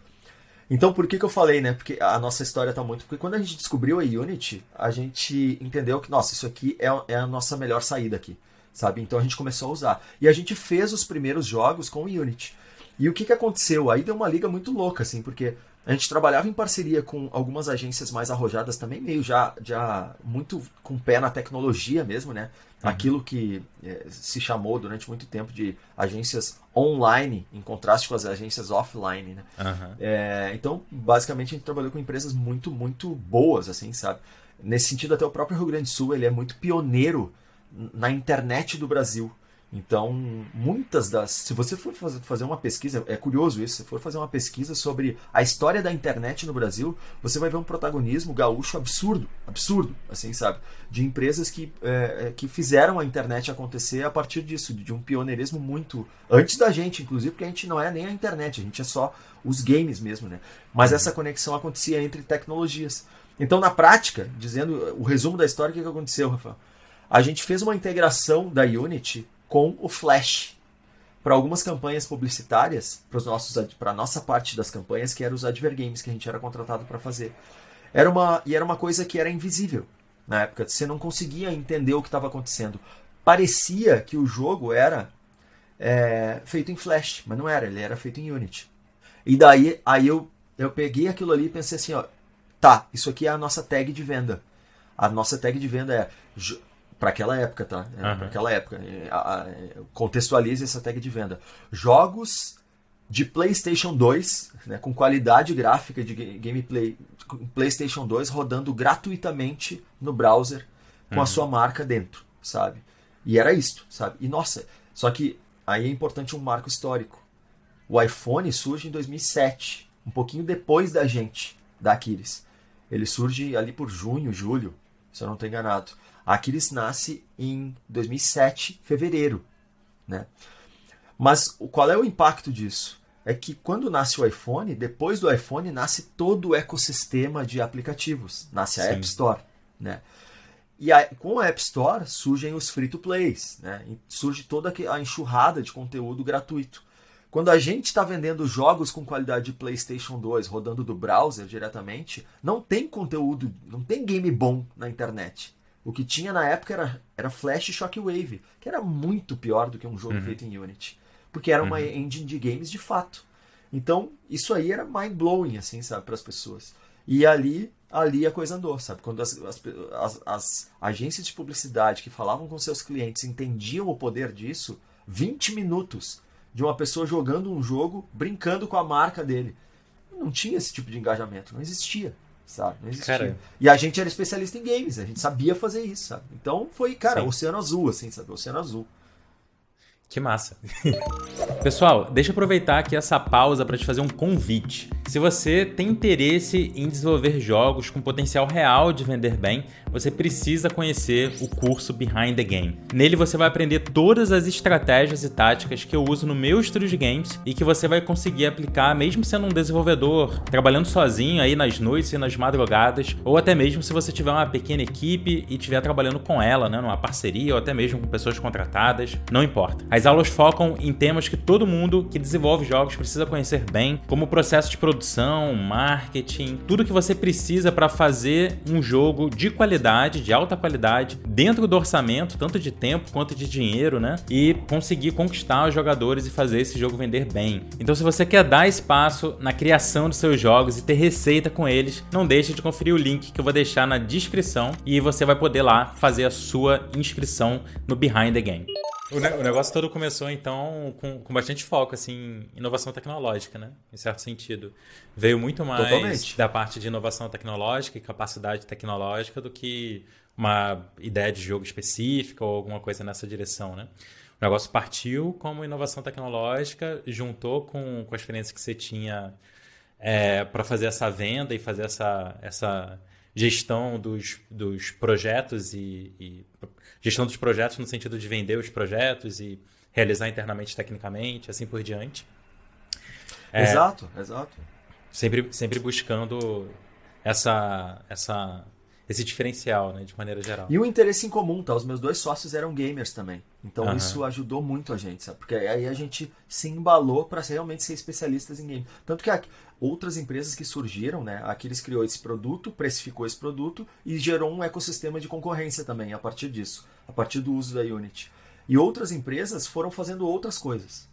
Então, por que, que eu falei, né? Porque a nossa história tá muito. Porque quando a gente descobriu a Unity, a gente entendeu que, nossa, isso aqui é, é a nossa melhor saída aqui, sabe? Então a gente começou a usar. E a gente fez os primeiros jogos com o Unity. E o que, que aconteceu? Aí deu uma liga muito louca, assim, porque a gente trabalhava em parceria com algumas agências mais arrojadas também, meio já, já muito com pé na tecnologia mesmo, né? Uhum. Aquilo que é, se chamou durante muito tempo de agências online, em contraste com as agências offline, né? Uhum. É, então, basicamente, a gente trabalhou com empresas muito, muito boas, assim, sabe? Nesse sentido, até o próprio Rio Grande do Sul, ele é muito pioneiro na internet do Brasil. Então, muitas das. Se você for fazer uma pesquisa, é curioso isso, se for fazer uma pesquisa sobre a história da internet no Brasil, você vai ver um protagonismo gaúcho absurdo, absurdo, assim, sabe? De empresas que, é, é, que fizeram a internet acontecer a partir disso, de um pioneirismo muito. Antes da gente, inclusive, porque a gente não é nem a internet, a gente é só os games mesmo, né? Mas essa conexão acontecia entre tecnologias. Então, na prática, dizendo o resumo da história, o que, que aconteceu, Rafael? A gente fez uma integração da Unity com o Flash para algumas campanhas publicitárias, para a nossa parte das campanhas, que eram os advergames que a gente era contratado para fazer. Era uma, e era uma coisa que era invisível na época. Você não conseguia entender o que estava acontecendo. Parecia que o jogo era é, feito em Flash, mas não era, ele era feito em Unity. E daí aí eu, eu peguei aquilo ali e pensei assim, ó, tá, isso aqui é a nossa tag de venda. A nossa tag de venda é para aquela época, tá? É, uhum. Para aquela época. É, contextualize essa tag de venda. Jogos de PlayStation 2, né, com qualidade gráfica de gameplay PlayStation 2 rodando gratuitamente no browser com uhum. a sua marca dentro, sabe? E era isto, sabe? E nossa, só que aí é importante um marco histórico. O iPhone surge em 2007, um pouquinho depois da gente, da Aquiles. Ele surge ali por junho, julho, se eu não estou enganado. Aquiles nasce em 2007, fevereiro, né? Mas qual é o impacto disso? É que quando nasce o iPhone, depois do iPhone nasce todo o ecossistema de aplicativos, nasce a Sim. App Store, né? E a, com a App Store surgem os free-to-plays, né? surge toda a enxurrada de conteúdo gratuito. Quando a gente está vendendo jogos com qualidade de PlayStation 2 rodando do browser diretamente, não tem conteúdo, não tem game bom na internet. O que tinha na época era, era Flash e Shockwave, que era muito pior do que um jogo uhum. feito em Unity. Porque era uma uhum. engine de games de fato. Então, isso aí era mind-blowing, assim, sabe, para as pessoas. E ali ali a coisa andou, sabe? Quando as, as, as, as, agências de publicidade que falavam com seus clientes entendiam o poder disso, 20 minutos de uma pessoa jogando um jogo, brincando com a marca dele. Não tinha esse tipo de engajamento, não existia, sabe? Não existia. Cara. E a gente era especialista em games, a gente sabia fazer isso, sabe? Então foi, cara, Sim. oceano azul, assim, sabe? Oceano azul. Que massa. Pessoal, deixa eu aproveitar aqui essa pausa para te fazer um convite. Se você tem interesse em desenvolver jogos com potencial real de vender bem, você precisa conhecer o curso Behind the Game. Nele você vai aprender todas as estratégias e táticas que eu uso no meu estúdio de games e que você vai conseguir aplicar mesmo sendo um desenvolvedor, trabalhando sozinho aí nas noites e nas madrugadas, ou até mesmo se você tiver uma pequena equipe e estiver trabalhando com ela, né, numa parceria ou até mesmo com pessoas contratadas, não importa. As aulas focam em temas que todo mundo que desenvolve jogos precisa conhecer bem, como o processo de produção, marketing, tudo que você precisa para fazer um jogo de qualidade, de alta qualidade, dentro do orçamento, tanto de tempo quanto de dinheiro, né? E conseguir conquistar os jogadores e fazer esse jogo vender bem. Então, se você quer dar espaço na criação dos seus jogos e ter receita com eles, não deixe de conferir o link que eu vou deixar na descrição e você vai poder lá fazer a sua inscrição no Behind the Game. O, ne o, negócio todo começou, então, com, com bastante foco, assim, em inovação tecnológica, né? Em certo sentido. Veio muito mais Totalmente. da parte de inovação tecnológica e capacidade tecnológica do que uma ideia de jogo específica ou alguma coisa nessa direção, né? O negócio partiu como inovação tecnológica, juntou com, com a experiência que você tinha é, para fazer essa venda e fazer essa, essa gestão dos, dos projetos e, e, gestão dos projetos no sentido de vender os projetos e realizar internamente tecnicamente, assim por diante. É, exato, exato. Sempre, sempre buscando essa, essa esse diferencial, né, de maneira geral. E o interesse em comum, tá? Os meus dois sócios eram gamers também. Então uhum. isso ajudou muito a gente, sabe? Porque aí a gente se embalou para realmente ser especialistas em game. Tanto que outras empresas que surgiram, né? Aquiles criou esse produto, precificou esse produto e gerou um ecossistema de concorrência também a partir disso, a partir do uso da Unity. E outras empresas foram fazendo outras coisas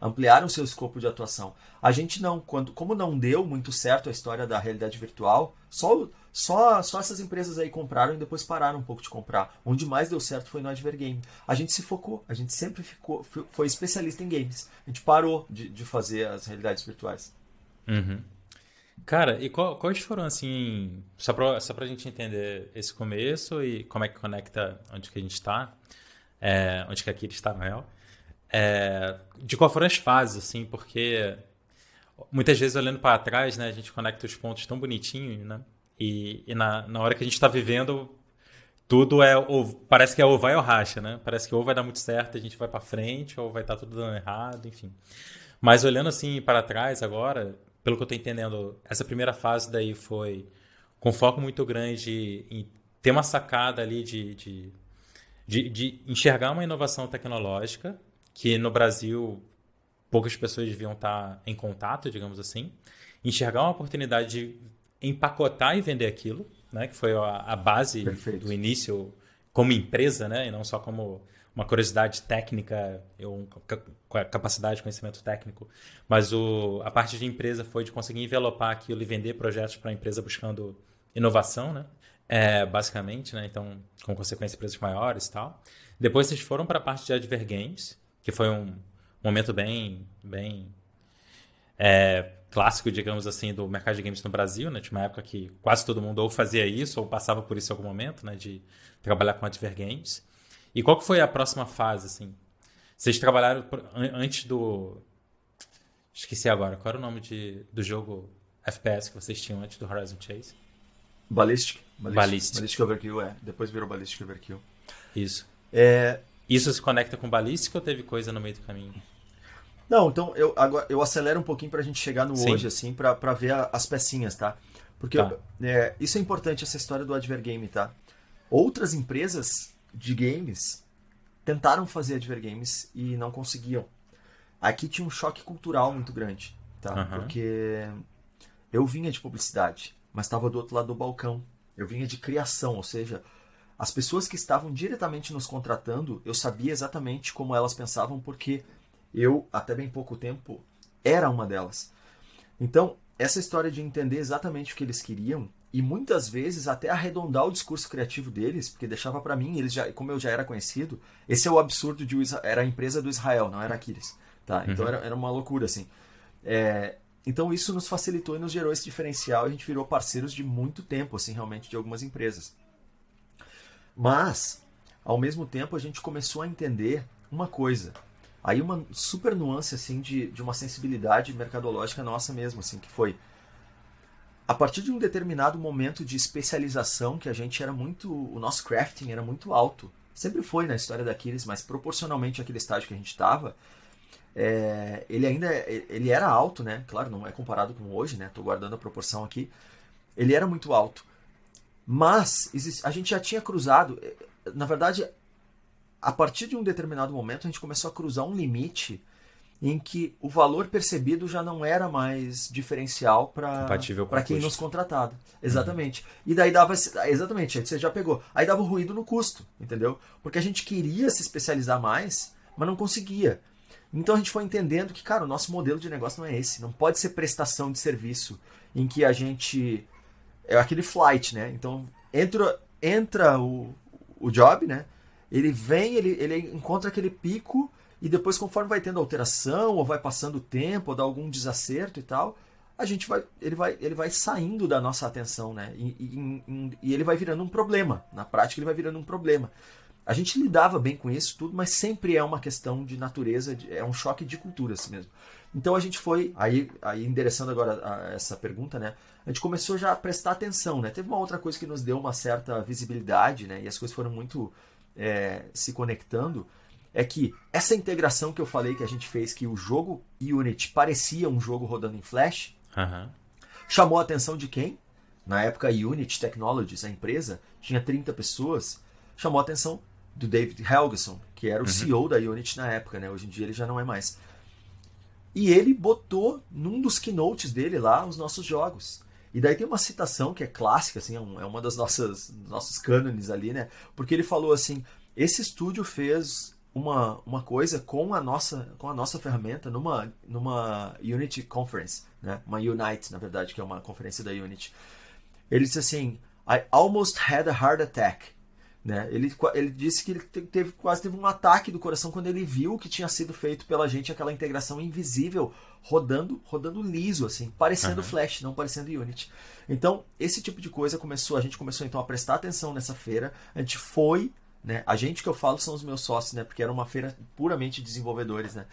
ampliaram seu escopo de atuação. A gente não, quando, como não deu muito certo a história da realidade virtual, só, só, só essas empresas aí compraram e depois pararam um pouco de comprar. Onde mais deu certo foi no Advergame. A gente se focou, a gente sempre ficou, foi especialista em games. A gente parou de, de fazer as realidades virtuais. Uhum. Cara, e qual, quais foram, assim, só pra, só pra gente entender esse começo e como é que conecta onde que a gente está, é, onde que aqui está, na real, é, de qual foram as fases, assim, porque muitas vezes olhando para trás, né, a gente conecta os pontos tão bonitinhos, né? E, e na, na hora que a gente está vivendo, tudo é ou parece que é ou vai ou racha, né? Parece que ou vai dar muito certo, a gente vai para frente, ou vai estar tá tudo dando errado, enfim. Mas olhando assim para trás agora, pelo que eu estou entendendo, essa primeira fase daí foi com foco muito grande em ter uma sacada ali de, de, de, de enxergar uma inovação tecnológica que no Brasil poucas pessoas deviam estar em contato, digamos assim, enxergar uma oportunidade de empacotar e vender aquilo, né, que foi a, a base Perfeito. do início como empresa, né, e não só como uma curiosidade técnica, eu, capacidade de conhecimento técnico, mas o, a parte de empresa foi de conseguir envelopar aquilo e vender projetos para a empresa buscando inovação, né? É, basicamente, né? Então, com consequência, empresas maiores e tal. Depois vocês foram para a parte de Adver Games, que foi um momento bem, bem é, clássico, digamos assim, do mercado de games no Brasil, né? Tinha uma época que quase todo mundo ou fazia isso ou passava por isso em algum momento, né? De trabalhar com Adver Games. E qual que foi a próxima fase, assim? Vocês trabalharam antes do... Esqueci agora. Qual era o nome de, do jogo FPS que vocês tinham antes do Horizon Chase? Ballistic. Ballistic. Ballistic, Ballistic Overkill, é. Depois virou Ballistic Overkill. Isso. É, Isso se conecta com Ballistic ou teve coisa no meio do caminho? Não, então eu, agora, eu acelero um pouquinho pra gente chegar no Sim. hoje, assim, pra, pra ver a- as pecinhas, tá? Porque Tá. é, isso é importante, essa história do Advergame, tá? Outras empresas de games tentaram fazer Advergames e não conseguiam. Aqui tinha um choque cultural muito grande, tá? Aham. Porque eu vinha de publicidade, mas estava do outro lado do balcão. Eu vinha de criação, ou seja, as pessoas que estavam diretamente nos contratando, eu sabia exatamente como elas pensavam, porque eu, até bem pouco tempo, era uma delas. Então, essa história de entender exatamente o que eles queriam e muitas vezes até arredondar o discurso criativo deles, porque deixava pra mim, eles já, como eu já era conhecido, esse é o absurdo de era a empresa do Israel, não era Aquiles, tá? Então Uhum. era, era uma loucura assim. É, então isso nos facilitou e nos gerou esse diferencial e a gente virou parceiros de muito tempo, assim, realmente de algumas empresas. Mas, ao mesmo tempo, a gente começou a entender uma coisa. Aí uma super nuance assim de, de uma sensibilidade mercadológica nossa mesmo, assim, que foi a partir de um determinado momento de especialização que a gente era muito, o nosso crafting era muito alto. Sempre foi na história da Aquiles, mas proporcionalmente àquele estágio que a gente estava, é, ele ainda ele era alto, né? Claro, não é comparado com hoje, né? Tô guardando a proporção aqui. Ele era muito alto. Mas a gente já tinha cruzado, eh, na verdade, a partir de um determinado momento a gente começou a cruzar um limite em que o valor percebido já não era mais diferencial para quem nos contratava. Exatamente. E daí dava esse- exatamente, você já pegou. Aí dava o ruído no custo, entendeu? Porque a gente queria se especializar mais, mas não conseguia. Então a gente foi entendendo que, cara, o nosso modelo de negócio não é esse. Não pode ser prestação de serviço em que a gente. É aquele flight, né? Então entra, entra o, o job, né? Ele vem, ele, ele encontra aquele pico e depois, conforme vai tendo alteração, ou vai passando o tempo, ou dá algum desacerto e tal, a gente vai. Ele vai, ele vai saindo da nossa atenção, né? E, e- e- ele vai virando um problema. Na prática, ele vai virando um problema. A gente lidava bem com isso tudo, mas sempre é uma questão de natureza, é um choque de culturas mesmo. Então a gente foi, aí, aí endereçando agora a- essa pergunta, né? A gente começou já a prestar atenção, né? Teve uma outra coisa que nos deu uma certa visibilidade, né? E as coisas foram muito é, se conectando. É que essa integração que eu falei que a gente fez, que o jogo Unity parecia um jogo rodando em Flash, Aham. chamou a atenção de quem? Na época, a Unity Technologies, a empresa, tinha 30 pessoas, chamou a atenção do David Helgeson, que era o CEO da Unity na época, né? Hoje em dia ele já não é mais. E ele botou num dos keynotes dele lá os nossos jogos. E daí tem uma citação que é clássica, assim, é um- é uma das nossas nossos cânones ali, né? Porque ele falou assim: esse estúdio fez uma, uma coisa com a nossa com a nossa ferramenta numa numa Unity Conference, né? Uma Unite, na verdade, que é uma conferência da Unity. Ele disse assim: I almost had a heart attack. Né? Ele, ele disse que ele te- teve, quase teve um ataque do coração quando ele viu o que tinha sido feito pela gente, aquela integração invisível, rodando rodando liso, assim, parecendo Aham. Flash, não parecendo Unity. Então, esse tipo de coisa começou, a gente começou então a prestar atenção nessa feira, a gente foi, né? A gente que eu falo são os meus sócios, né? Porque era uma feira puramente de desenvolvedores, né?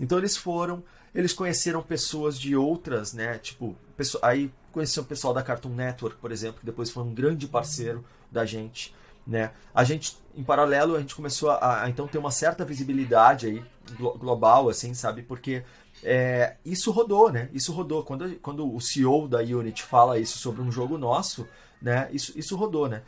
Então eles foram, eles conheceram pessoas de outras, né? Tipo, aí conheceram o pessoal da Cartoon Network, por exemplo, que depois foi um grande parceiro da gente, né? A gente, em paralelo, a gente começou a, a, então ter uma certa visibilidade aí glo- global, assim, sabe? Porque é, isso rodou, né? Isso rodou. Quando, quando o CEO da Unity fala isso sobre um jogo nosso, né? Isso, isso rodou, né?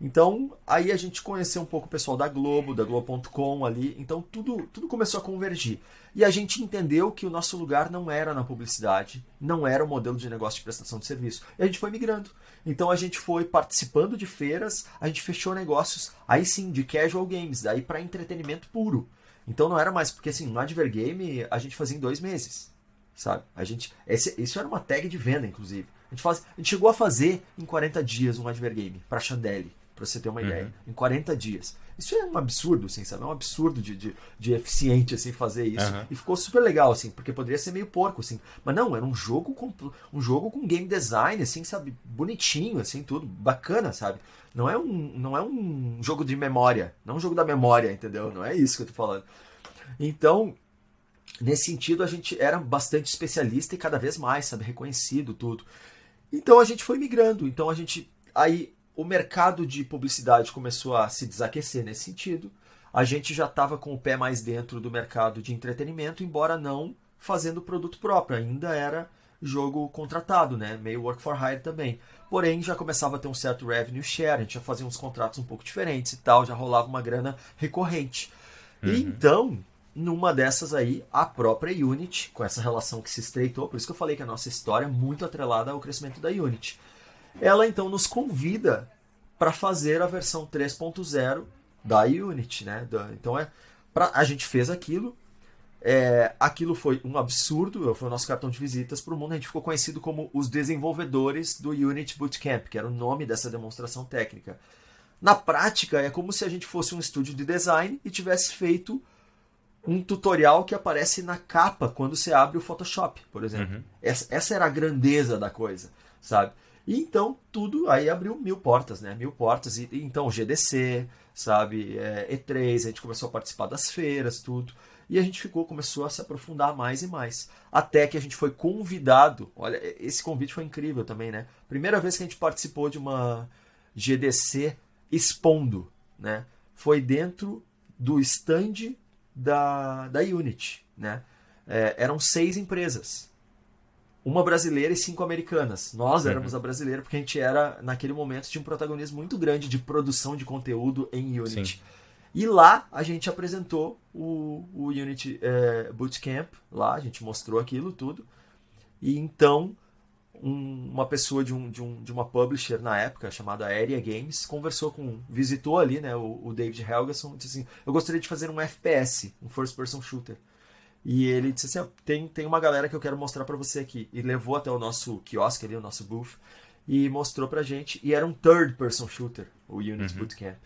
Então, aí a gente conheceu um pouco o pessoal da Globo, da Globo.com ali. Então, tudo, tudo começou a convergir. E a gente entendeu que o nosso lugar não era na publicidade, não era o modelo de negócio de prestação de serviço. E a gente foi migrando. Então, a gente foi participando de feiras, a gente fechou negócios, aí sim, de casual games, daí para entretenimento puro. Então, não era mais, porque assim, no Advergame a gente fazia em dois meses sabe? A gente, esse, isso era uma tag de venda, inclusive. A gente, faz, a gente chegou a fazer em 40 dias um advergame para Chandelle, para você ter uma Uhum. ideia. Em 40 dias. Isso é um absurdo, assim, sabe? É um absurdo de, de, de eficiente, assim, fazer isso. Uhum. E ficou super legal, assim, porque poderia ser meio porco, assim. Mas não, era um jogo com, um jogo com game design, assim, sabe? Bonitinho, assim, tudo. Bacana, sabe? Não é um, não é um jogo de memória. Não é um jogo da memória, entendeu? Não é isso que eu tô falando. Então, nesse sentido, a gente era bastante especialista e cada vez mais, sabe, reconhecido tudo. Então a gente foi migrando. Então a gente aí o mercado de publicidade começou a se desaquecer nesse sentido. A gente já estava com o pé mais dentro do mercado de entretenimento, embora não fazendo produto próprio, ainda era jogo contratado, né? Meio work for hire também. Porém, já começava a ter um certo revenue share, a gente já fazia uns contratos um pouco diferentes e tal, já rolava uma grana recorrente. Uhum. E então, numa dessas aí, a própria Unity, com essa relação que se estreitou, por isso que eu falei que a nossa história é muito atrelada ao crescimento da Unity. Ela então nos convida para fazer a versão 3.0 da Unity, né? Então é, pra, a gente fez aquilo, é, aquilo foi um absurdo, foi o nosso cartão de visitas para o mundo. A gente ficou conhecido como os desenvolvedores do Unity Bootcamp, que era o nome dessa demonstração técnica. Na prática, é como se a gente fosse um estúdio de design e tivesse feito um tutorial que aparece na capa quando você abre o Photoshop, por exemplo. Uhum. Essa, essa, era a grandeza da coisa, sabe? E então tudo aí abriu mil portas, né? Mil portas. E, então o GDC, sabe? É, E3, a gente começou a participar das feiras, tudo. E a gente ficou, começou a se aprofundar mais e mais. Até que a gente foi convidado. Olha, esse convite foi incrível também, né? Primeira vez que a gente participou de uma GDC expondo, né? Foi dentro do stand da, da Unity, né? É, eram seis empresas. Uma brasileira e cinco americanas. Nós éramos uhum. a brasileira porque a gente era, naquele momento, tinha um protagonismo muito grande de produção de conteúdo em Unity. Sim. E lá a gente apresentou o, o Unity é, Bootcamp, lá a gente mostrou aquilo tudo. E então um, uma pessoa de, um, de, um, de uma publisher na época, chamada Area Games, conversou com, visitou ali né, o, o David Helgason e disse assim, eu gostaria de fazer um FPS, um First Person Shooter. E ele disse assim, tem, tem uma galera que eu quero mostrar para você aqui. E levou até o nosso quiosque ali, o nosso booth, e mostrou pra gente. E era um Third Person Shooter, o Unity uhum. Bootcamp.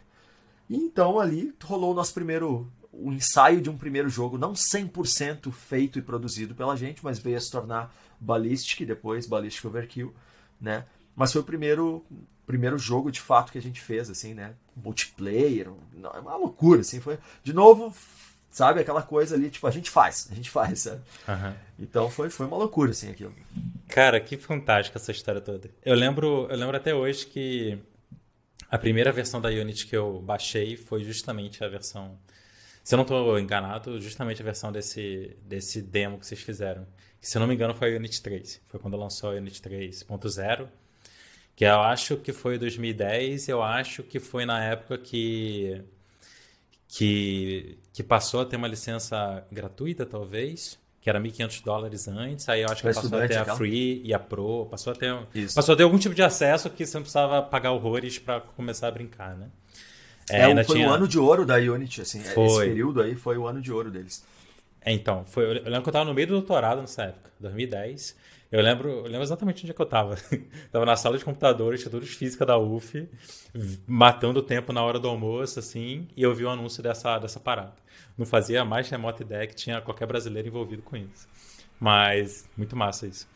E então ali rolou o nosso primeiro o ensaio de um primeiro jogo, não 100% feito e produzido pela gente, mas veio a se tornar Ballistic, depois Ballistic Overkill, né? Mas foi o primeiro primeiro jogo de fato que a gente fez, assim, né? Multiplayer, é uma loucura, assim, foi de novo, sabe, aquela coisa ali, tipo, a gente faz, a gente faz, sabe? Uhum. Então foi, foi uma loucura, assim, aquilo. Cara, que fantástica essa história toda. Eu lembro, eu lembro até hoje que a primeira versão da Unity que eu baixei foi justamente a versão. Se eu não estou enganado, justamente a versão desse, desse demo que vocês fizeram. Que, se eu não me engano, foi a Unity 3. Foi quando lançou a Unity 3.0. Que eu acho que foi 2010. Eu acho que foi na época que. Que, que passou a ter uma licença gratuita, talvez que era 1.500 dólares antes, aí eu acho que passou a ter a Free e a Pro, passou a ter, passou a ter algum tipo de acesso que você não precisava pagar horrores para começar a brincar, né? É, é foi tinha... o ano de ouro da Unity, assim, foi. esse período aí foi o ano de ouro deles. É, então, foi, eu lembro que eu estava no meio do doutorado nessa época, 2010, eu lembro, eu lembro exatamente onde é que eu estava. tava na sala de computadores, Instituto de Física da UF, matando o tempo na hora do almoço, assim, e eu vi o anúncio dessa, dessa parada não fazia a mais remota ideia que tinha qualquer brasileiro envolvido com isso. Mas, muito massa isso.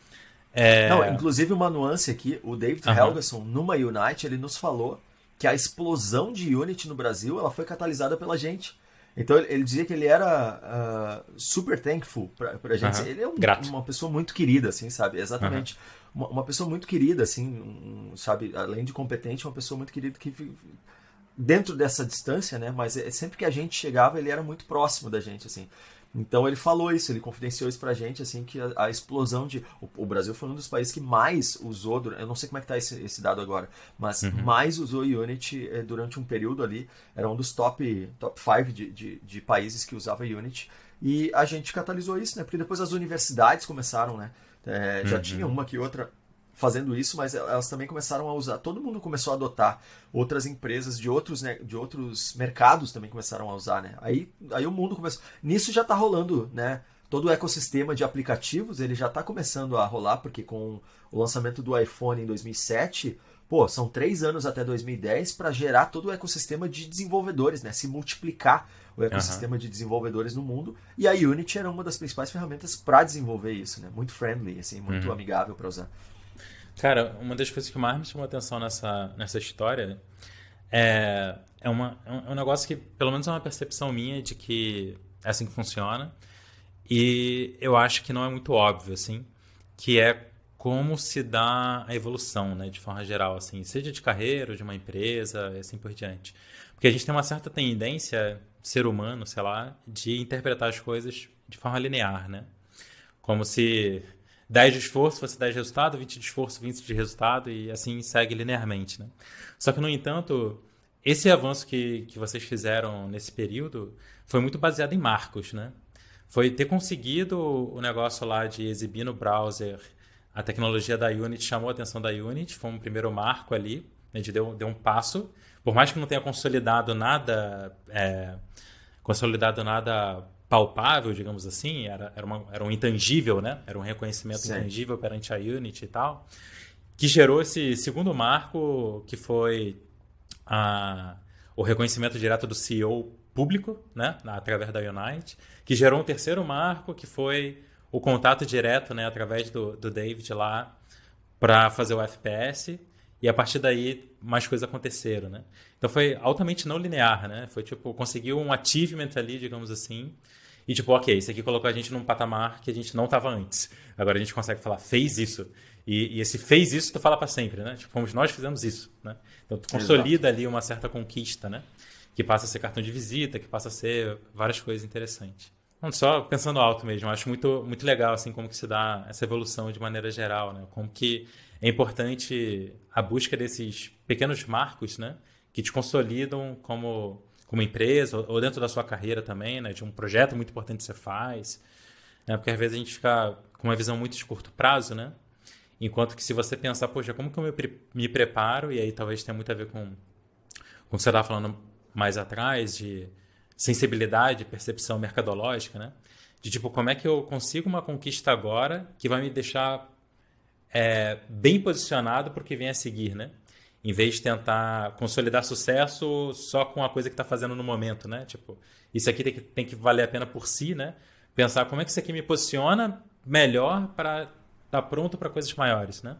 É... Não, inclusive uma nuance aqui, o David uhum. Helgason, numa Unite, ele nos falou que a explosão de Unity no Brasil ela foi catalisada pela gente. Então ele, ele dizia que ele era uh, super thankful pra, pra gente. Uhum. Ele é um, uma pessoa muito querida, assim, sabe? Exatamente. Uhum. Uma, uma, pessoa muito querida, assim, um, sabe? Além de competente, uma pessoa muito querida que dentro dessa distância, né? Mas é, sempre que a gente chegava, ele era muito próximo da gente, assim. Então ele falou isso, ele confidenciou isso pra gente, assim, que a, a explosão de. O, o, Brasil foi um dos países que mais usou, eu não sei como é que tá esse, esse dado agora, mas uhum. mais usou Unity eh, durante um período ali, era um dos top 5 top de, de, de países que usava Unity. E a gente catalisou isso, né? Porque depois as universidades começaram, né? É, já uhum. tinha uma que outra fazendo isso, mas elas também começaram a usar. Todo mundo começou a adotar. Outras empresas de outros, né, de outros mercados também começaram a usar, né? Aí, aí o mundo começou. Nisso já está rolando, né? Todo o ecossistema de aplicativos ele já está começando a rolar, porque com o lançamento do iPhone em 2007, pô, são três anos até 2010 para gerar todo o ecossistema de desenvolvedores, né? Se multiplicar o ecossistema uhum. de desenvolvedores no mundo. E a Unity era uma das principais ferramentas para desenvolver isso, né? Muito friendly, assim, muito uhum. amigável para usar. Cara, uma das coisas que mais me chamou atenção nessa, nessa história é, é, uma, é um negócio que, pelo menos, é uma percepção minha de que é assim que funciona. E eu acho que não é muito óbvio, assim, que é como se dá a evolução, né, de forma geral, assim, seja de carreira, de uma empresa, e assim por diante. Porque a gente tem uma certa tendência, ser humano, sei lá, de interpretar as coisas de forma linear, né? Como se 10 de esforço fosse 10 de resultado, 20 de esforço, 20 de resultado, e assim segue linearmente, né? Só que, no entanto, esse avanço que, que vocês fizeram nesse período foi muito baseado em marcos, né? Foi ter conseguido o negócio lá de exibir no browser a tecnologia da Unity, chamou a atenção da Unity, foi um primeiro marco ali, a gente deu, deu um passo. Por mais que não tenha consolidado nada, é, consolidado nada palpável, digamos assim, era, era, uma, era um intangível, né? Era um reconhecimento Sim. intangível perante a Unity e tal, que gerou esse segundo marco, que foi a, o reconhecimento direto do CEO público, né? Através da Unite, que gerou um terceiro marco, que foi o contato direto, né? Através do, do David lá para fazer o FPS. E a partir daí, mais coisas aconteceram, né? Então foi altamente não linear, né? Foi tipo, conseguiu um achievement ali, digamos assim, e tipo, ok, isso aqui colocou a gente num patamar que a gente não estava antes. Agora a gente consegue falar, fez isso. E, e esse fez isso, tu fala para sempre, né? Tipo, fomos nós fizemos isso, né? Então tu consolida Exato. ali uma certa conquista, né? Que passa a ser cartão de visita, que passa a ser várias coisas interessantes. Não, só pensando alto mesmo, acho muito, muito legal assim como que se dá essa evolução de maneira geral, né? Como que é importante a busca desses pequenos marcos, né? Que te consolidam como como empresa ou dentro da sua carreira também, né? De um projeto muito importante que você faz, né? Porque às vezes a gente fica com uma visão muito de curto prazo, né? Enquanto que se você pensar, poxa, como que eu me, pre me preparo? E aí talvez tenha muito a ver com, com o que você estava falando mais atrás, de sensibilidade, percepção mercadológica, né? De tipo, como é que eu consigo uma conquista agora que vai me deixar é, bem posicionado para o que vem a seguir, né? em vez de tentar consolidar sucesso só com a coisa que está fazendo no momento, né? Tipo, isso aqui tem que, tem que valer a pena por si, né? Pensar como é que isso aqui me posiciona melhor para estar tá pronto para coisas maiores, né?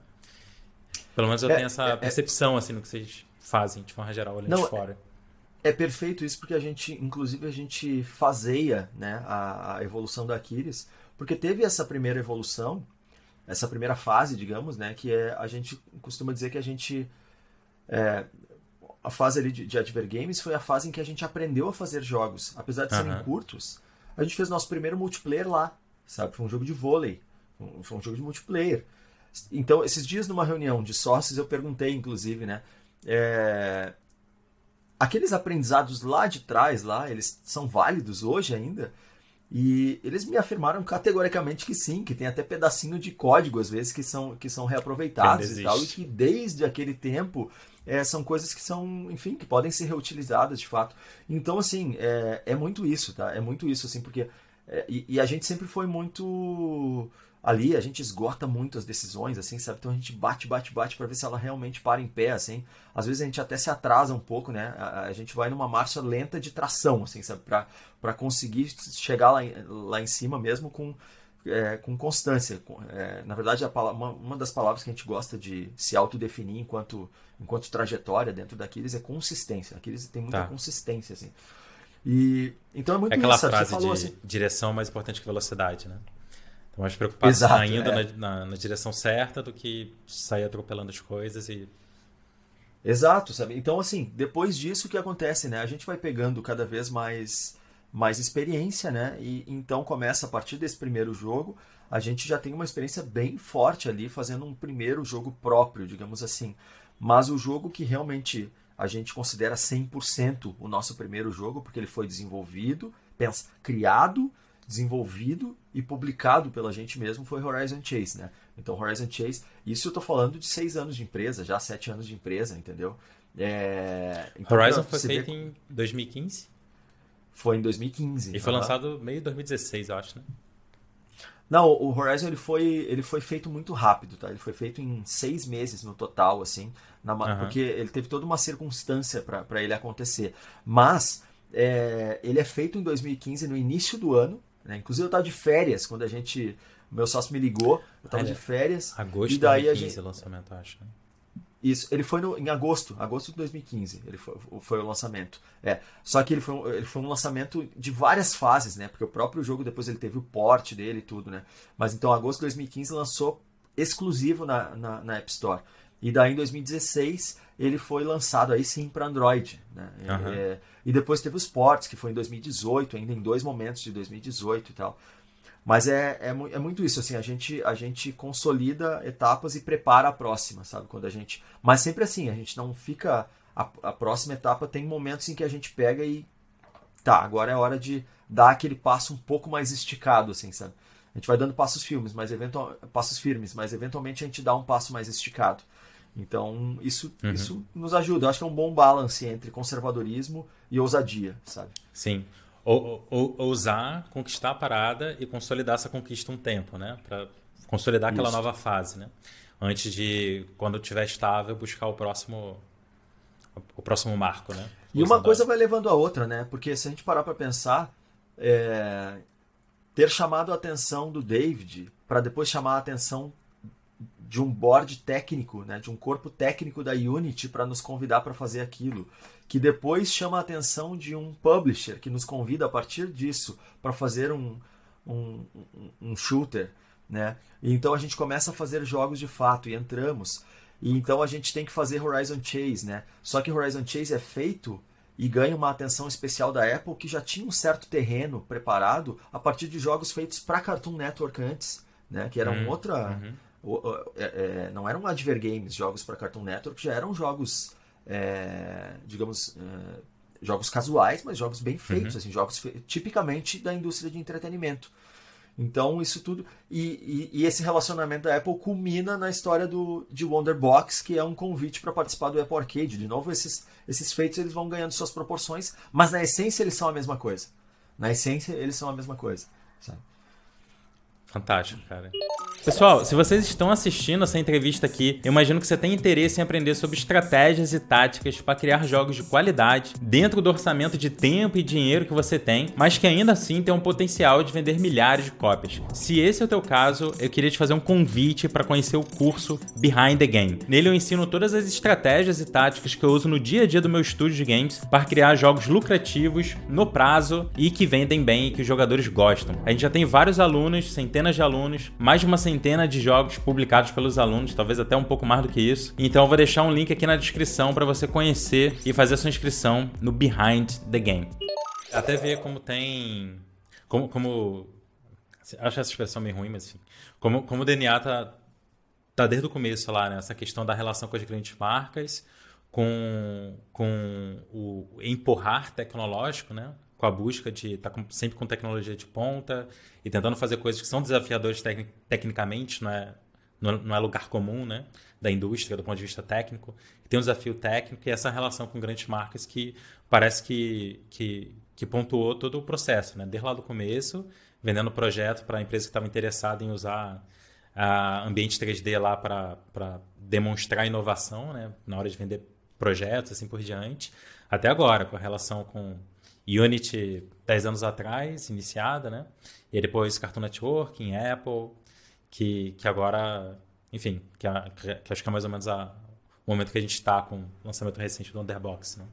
Pelo menos eu é, tenho essa é, é. percepção, assim, no que vocês fazem, de forma geral, olhando Não, de fora. É, é perfeito isso, porque a gente, inclusive, a gente faseia né, a, a evolução da Aquiles, porque teve essa primeira evolução, essa primeira fase, digamos, né, que é, a gente costuma dizer que a gente é, a fase ali de, de Adver Games foi a fase em que a gente aprendeu a fazer jogos. Apesar de serem uhum. curtos, a gente fez nosso primeiro multiplayer lá, sabe? Foi um jogo de vôlei, foi um jogo de multiplayer. Então, esses dias numa reunião de sócios, eu perguntei, inclusive, né? É... Aqueles aprendizados lá de trás, lá, eles são válidos hoje ainda? E eles me afirmaram categoricamente que sim, que tem até pedacinho de código, às vezes, que são, que são reaproveitados e tal, e que desde aquele tempo é, são coisas que são, enfim, que podem ser reutilizadas de fato. Então, assim, é, é muito isso, tá? É muito isso, assim, porque. É, e, e, a gente sempre foi muito. Ali, a gente esgota muito as decisões, assim, sabe? Então a gente bate, bate, bate para ver se ela realmente para em pé, assim. Às vezes a gente até se atrasa um pouco, né? A, a gente vai numa marcha lenta de tração, assim, sabe? Para conseguir chegar lá, lá em cima mesmo com é, com constância. É, na verdade, uma, uma, das palavras que a gente gosta de se autodefinir enquanto, enquanto trajetória dentro daqueles é consistência. Aqueles tem muita tá. consistência, assim. E, então é muito é aquela isso, frase de assim... direção mais importante que velocidade, né? Mais preocupado Exato, saindo é. na, na, na, direção certa do que sair atropelando as coisas e... Exato, sabe? Então, assim, depois disso, o que acontece, né? A gente vai pegando cada vez mais mais experiência, né? E então começa a partir desse primeiro jogo, a gente já tem uma experiência bem forte ali fazendo um primeiro jogo próprio, digamos assim. Mas o jogo que realmente a gente considera 100% o nosso primeiro jogo, porque ele foi desenvolvido, pensa, criado, desenvolvido e publicado pela gente mesmo, foi Horizon Chase, né? Então, Horizon Chase, isso eu tô falando de seis anos de empresa, já sete anos de empresa, entendeu? É... Então, Horizon foi feito em 2015? Foi em 2015. E foi tá lançado meio 2016, eu acho, né? Não, o Horizon ele foi, ele foi feito muito rápido, tá? Ele foi feito em seis meses no total, assim, na, uhum. porque ele teve toda uma circunstância para ele acontecer. Mas é, ele é feito em 2015, no início do ano. Né? Inclusive eu estava de férias quando a gente. Meu sócio me ligou, eu estava de férias. Agosto de 2015 a gente... lançamento, acho. Né? Isso, ele foi no, em agosto, agosto de 2015, ele foi, foi, o lançamento. É, só que ele foi, ele foi um lançamento de várias fases, né? Porque o próprio jogo depois ele teve o porte dele e tudo, né? Mas então agosto de 2015 lançou exclusivo na, na, na App Store. E daí em 2016 ele foi lançado aí sim para Android. Né? Uhum. É, e depois teve o Sports, que foi em 2018, ainda em dois momentos de 2018 e tal. Mas é, é, é, muito isso, assim, a gente, a gente consolida etapas e prepara a próxima, sabe? Quando a gente. Mas sempre assim, a gente não fica. A, a próxima etapa tem momentos em que a gente pega e. Tá, agora é hora de dar aquele passo um pouco mais esticado, assim, sabe? A gente vai dando passos firmes, mas eventual, passos firmes, mas eventualmente a gente dá um passo mais esticado. Então, isso, uhum. isso nos ajuda. Eu acho que é um bom balance entre conservadorismo e ousadia, sabe? Sim. Ou, ou, ousar, conquistar a parada e consolidar essa conquista um tempo, né? Para consolidar aquela isso. nova fase, né? Antes de, quando estiver estável, buscar o próximo o próximo marco, né? E uma coisa vai levando a outra, né? Porque se a gente parar para pensar, é... ter chamado a atenção do David para depois chamar a atenção de um board técnico, né, de um corpo técnico da Unity para nos convidar para fazer aquilo, que depois chama a atenção de um publisher que nos convida a partir disso para fazer um, um, um, shooter, né? E então a gente começa a fazer jogos de fato e entramos. E então a gente tem que fazer Horizon Chase, né? Só que Horizon Chase é feito e ganha uma atenção especial da Apple que já tinha um certo terreno preparado a partir de jogos feitos para Cartoon Network antes, né? Que era uhum, outra uhum é, é, não eram Adver Games, jogos para Cartoon Network, já eram jogos, é, digamos, é, jogos casuais, mas jogos bem feitos, uhum. assim, jogos tipicamente da indústria de entretenimento. Então, isso tudo. E, e, e, esse relacionamento da Apple culmina na história do, de Wonderbox, que é um convite para participar do Apple Arcade. De novo, esses, esses feitos eles vão ganhando suas proporções, mas na essência eles são a mesma coisa. Na essência, eles são a mesma coisa. Sabe? Fantástico, cara. Pessoal, se vocês estão assistindo essa entrevista aqui, eu imagino que você tem interesse em aprender sobre estratégias e táticas para criar jogos de qualidade dentro do orçamento de tempo e dinheiro que você tem, mas que ainda assim tem um potencial de vender milhares de cópias. Se esse é o teu caso, eu queria te fazer um convite para conhecer o curso Behind the Game. Nele eu ensino todas as estratégias e táticas que eu uso no dia a dia do meu estúdio de games para criar jogos lucrativos no prazo e que vendem bem e que os jogadores gostam. A gente já tem vários alunos, centenas de alunos, mais de uma centena centena de jogos publicados pelos alunos, talvez até um pouco mais do que isso. Então eu vou deixar um link aqui na descrição para você conhecer e fazer a sua inscrição no Behind the Game. Até ver como tem. Como. como acho essa expressão meio ruim, mas enfim. Como, como o DNA tá, tá desde o começo lá, né? Essa questão da relação com as grandes marcas, com, com o empurrar tecnológico, né? Com a busca de estar tá sempre com tecnologia de ponta e tentando fazer coisas que são desafiadoras tec tecnicamente, não é, não é lugar comum né, da indústria do ponto de vista técnico. Tem um desafio técnico e essa relação com grandes marcas que parece que, que, que pontuou todo o processo, né? desde lá do começo, vendendo projeto para a empresa que estava interessada em usar a ambiente 3D lá para demonstrar inovação, né? na hora de vender projetos, assim por diante, até agora, com a relação com Unity 10 anos atrás, iniciada, né? E depois Cartoon Network, em Apple, que, que agora, enfim, que, a, que, acho que é mais ou menos a, o momento que a gente está com o lançamento recente do Underbox, né?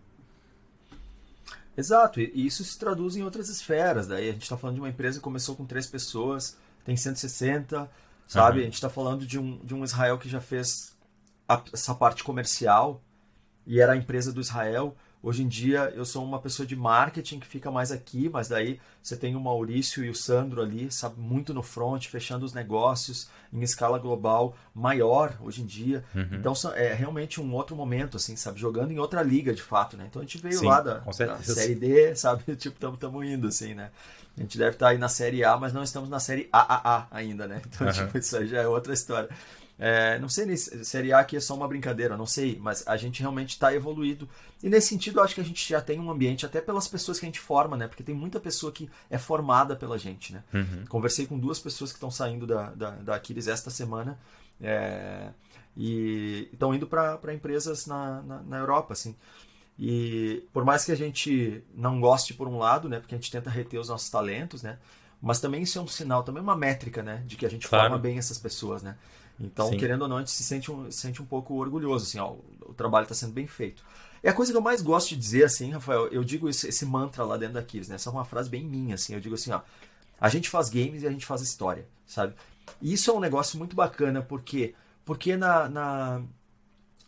Exato, e isso se traduz em outras esferas. Daí a gente está falando de uma empresa que começou com três pessoas, tem 160, sabe? Uhum. A gente está falando de um, de um Israel que já fez a, essa parte comercial e era a empresa do Israel. Hoje em dia eu sou uma pessoa de marketing que fica mais aqui, mas daí você tem o Maurício e o Sandro ali, sabe, muito no front, fechando os negócios em escala global maior hoje em dia. Uhum. Então é realmente um outro momento, assim, sabe, jogando em outra liga de fato, né? Então a gente veio Sim, lá da, da, série D, sabe, tipo, estamos indo, assim, né? A gente deve estar tá aí na série A, mas não estamos na série AAA ainda, né? Então, uhum. tipo, isso aí já é outra história. É, não sei se Série A aqui é só uma brincadeira, não sei, mas a gente realmente está evoluído. E nesse sentido, eu acho que a gente já tem um ambiente, até pelas pessoas que a gente forma, né? Porque tem muita pessoa que é formada pela gente, né? Uhum. Conversei com duas pessoas que estão saindo da, da, da Aquiles esta semana é, e estão indo para empresas na, na, na Europa, assim. E por mais que a gente não goste por um lado, né? Porque a gente tenta reter os nossos talentos, né? Mas também isso é um sinal, também uma métrica, né? De que a gente claro. forma bem essas pessoas, né? Então, Sim. querendo ou não, a gente se sente um, se sente um pouco orgulhoso, assim, ó, o trabalho está sendo bem feito. É a coisa que eu mais gosto de dizer, assim, Rafael, eu digo esse, esse mantra lá dentro da Kiris, né? Essa é uma frase bem minha, assim, eu digo assim, ó, a gente faz games e a gente faz história, sabe? E isso é um negócio muito bacana, porque porque na, na,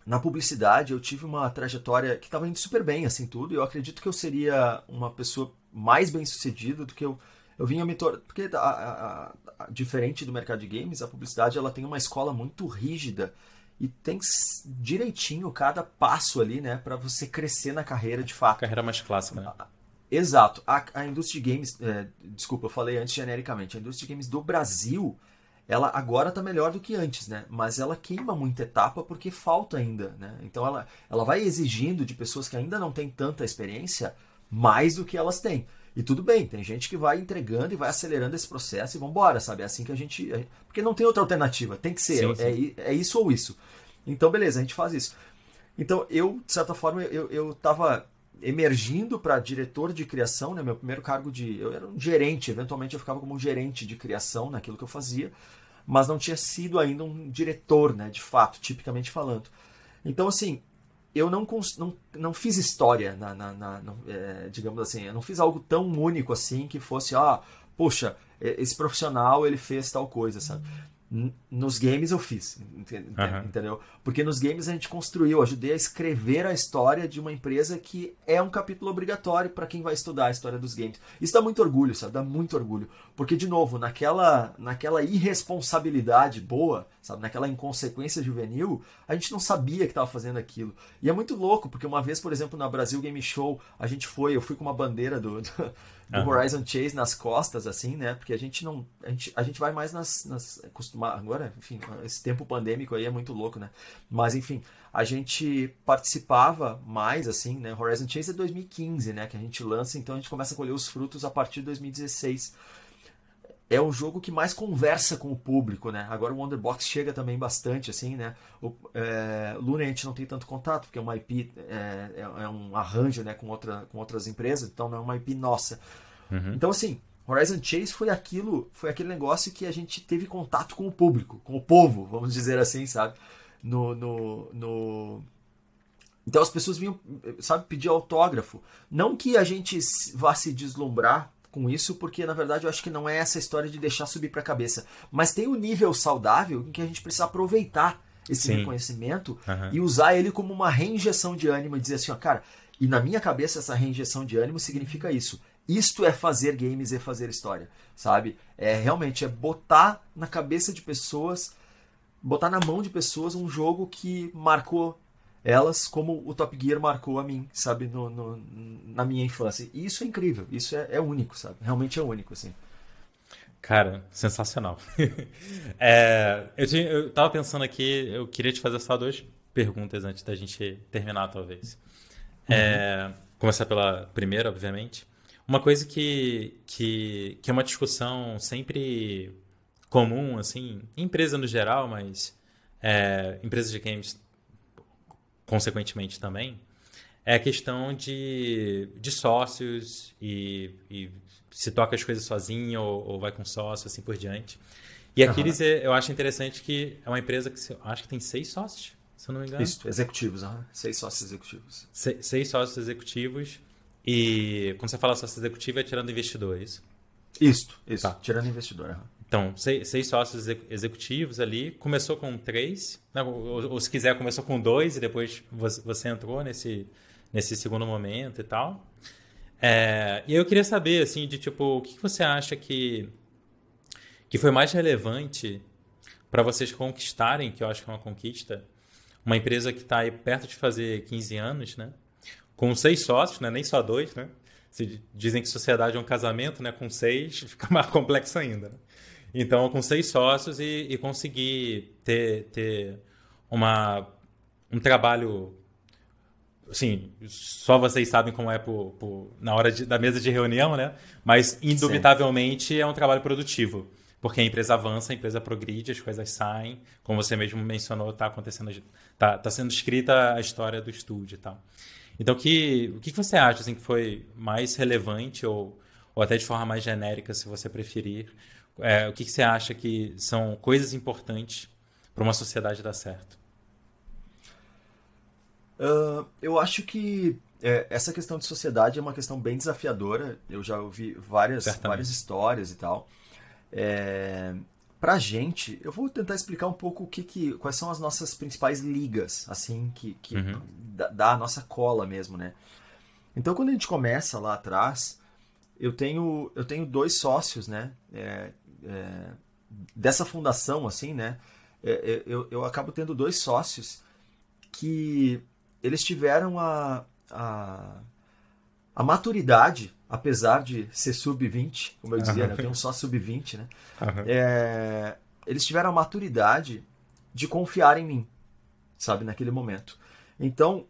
na publicidade eu tive uma trajetória que estava indo super bem, assim, tudo. E eu acredito que eu seria uma pessoa mais bem sucedida do que eu. Eu vinha me tornar. Porque, a, a, a, diferente do mercado de games, a publicidade ela tem uma escola muito rígida e tem direitinho cada passo ali, né, para você crescer na carreira de fato. Carreira mais clássica, né? Exato. A, a indústria de games, é, desculpa, eu falei antes genericamente, a indústria de games do Brasil, ela agora está melhor do que antes, né? Mas ela queima muita etapa porque falta ainda, né? Então ela, ela vai exigindo de pessoas que ainda não têm tanta experiência mais do que elas têm. E tudo bem, tem gente que vai entregando e vai acelerando esse processo e vamos embora, sabe? É assim que a gente. Porque não tem outra alternativa, tem que ser, sim, é, sim. É, é, isso ou isso. Então, beleza, a gente faz isso. Então, eu, de certa forma, eu, eu tava emergindo para diretor de criação, né? Meu primeiro cargo de. Eu era um gerente, eventualmente eu ficava como um gerente de criação naquilo que eu fazia, mas não tinha sido ainda um diretor, né? De fato, tipicamente falando. Então, assim, eu não, não, não fiz história, na, na, na é, digamos assim, eu não fiz algo tão único assim que fosse, ah, poxa, esse profissional ele fez tal coisa, sabe? nos games eu fiz, entendeu? Uhum. Porque nos games a gente construiu, ajudei a escrever a história de uma empresa que é um capítulo obrigatório para quem vai estudar a história dos games. Isso dá muito orgulho, sabe? Dá muito orgulho. Porque, de novo, naquela, naquela irresponsabilidade boa, sabe? Naquela inconsequência juvenil, a gente não sabia que estava fazendo aquilo. E é muito louco, porque uma vez, por exemplo, na Brasil Game Show, a gente foi, eu fui com uma bandeira do, do do uhum. Horizon Chase nas costas, assim, né? Porque a gente não. A gente, a gente vai mais nas. nas acostumar, agora, enfim, esse tempo pandêmico aí é muito louco, né? Mas, enfim, a gente participava mais, assim, né? Horizon Chase é 2015, né? Que a gente lança, então a gente começa a colher os frutos a partir de 2016 é o jogo que mais conversa com o público, né? Agora o Wonderbox chega também bastante, assim, né? O é, Luna a gente não tem tanto contato, porque é uma IP, é, é, é, um arranjo, né, com, outra, com outras empresas, então não é uma IP nossa. Uhum. Então, assim, Horizon Chase foi aquilo, foi aquele negócio que a gente teve contato com o público, com o povo, vamos dizer assim, sabe? No, no, no... Então as pessoas vinham, sabe, pedir autógrafo. Não que a gente vá se deslumbrar com isso, porque na verdade eu acho que não é essa história de deixar subir para a cabeça. Mas tem um nível saudável em que a gente precisa aproveitar esse Sim. reconhecimento uhum. e usar ele como uma reinjeção de ânimo e dizer assim, ó, cara, e na minha cabeça essa reinjeção de ânimo significa isso. Isto é fazer games e fazer história, sabe? É realmente é botar na cabeça de pessoas, botar na mão de pessoas um jogo que marcou elas como o Top Gear marcou a mim, sabe, no, no na minha infância. E isso é incrível, isso é, é, único, sabe? Realmente é único, assim. Cara, sensacional. é, eu, tinha, eu tava pensando aqui, eu queria te fazer só duas perguntas antes da gente terminar, talvez. É, uhum. começar pela primeira, obviamente. Uma coisa que, que, que é uma discussão sempre comum, assim, em empresa no geral, mas é, empresas de games consequentemente também, é a questão de, de sócios e, e se toca as coisas sozinho ou, ou, vai com sócio, assim por diante. E aqui uhum. eu acho interessante que é uma empresa que acho que tem seis sócios, se eu não me engano. Isso, executivos, uhum. seis sócios executivos. Se, seis sócios executivos. E quando você fala sócio executivo, é tirando investidores. Isso, isso, tá. tirando investidor. Uhum. Então, seis, seis, sócios executivos ali. Começou com três, né? ou, ou, se quiser, começou com dois e depois você, entrou nesse, nesse segundo momento e tal. É, e eu queria saber, assim, de tipo, o que você acha que, que foi mais relevante para vocês conquistarem, que eu acho que é uma conquista, uma empresa que está aí perto de fazer 15 anos, né? Com seis sócios, né? Nem só dois, né? Se dizem que sociedade é um casamento, né? Com seis, fica mais complexo ainda. Né? Então, com seis sócios e, e conseguir ter, ter uma, um trabalho. Assim, só vocês sabem como é por, por na hora de, da mesa de reunião, né? Mas, indubitavelmente, Sim. é um trabalho produtivo. Porque a empresa avança, a empresa progride, as coisas saem. Como você mesmo mencionou, está acontecendo, está tá sendo escrita a história do estúdio e tal. Então, que, o que você acha assim, que foi mais relevante ou, ou até de forma mais genérica, se você preferir, é, o que, que, você acha que são coisas importantes para uma sociedade dar certo? Uh, eu acho que é, essa questão de sociedade é uma questão bem desafiadora. Eu já ouvi várias, várias histórias e tal. É, pra gente, eu vou tentar explicar um pouco o que, que quais são as nossas principais ligas, assim, que, que uhum. dá, dá a nossa cola mesmo, né? Então, quando a gente começa lá atrás, eu tenho, eu tenho dois sócios, né? É, é, dessa fundação, assim, né? É, é, eu, eu acabo tendo dois sócios que eles tiveram a, a, a maturidade, apesar de ser sub-20, como eu dizia, uhum. né? eu tenho um só sub-20, né? Uhum. É, eles tiveram a maturidade de confiar em mim, sabe, naquele momento. Então,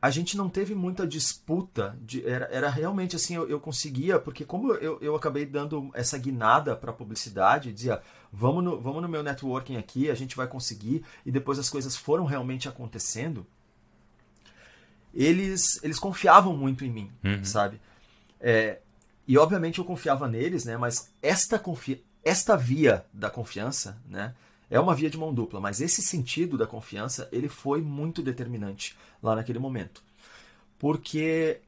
a gente não teve muita disputa. De, era, era realmente assim, eu, eu conseguia, porque como eu, eu acabei dando essa guinada para publicidade, dizia, vamos no, vamos no meu networking aqui, a gente vai conseguir, e depois as coisas foram realmente acontecendo, eles, eles confiavam muito em mim, uhum. sabe? É, e obviamente eu confiava neles, né? Mas esta, confi esta via da confiança, né? É uma via de mão dupla, mas esse sentido da confiança, ele foi muito determinante lá naquele momento. Porque,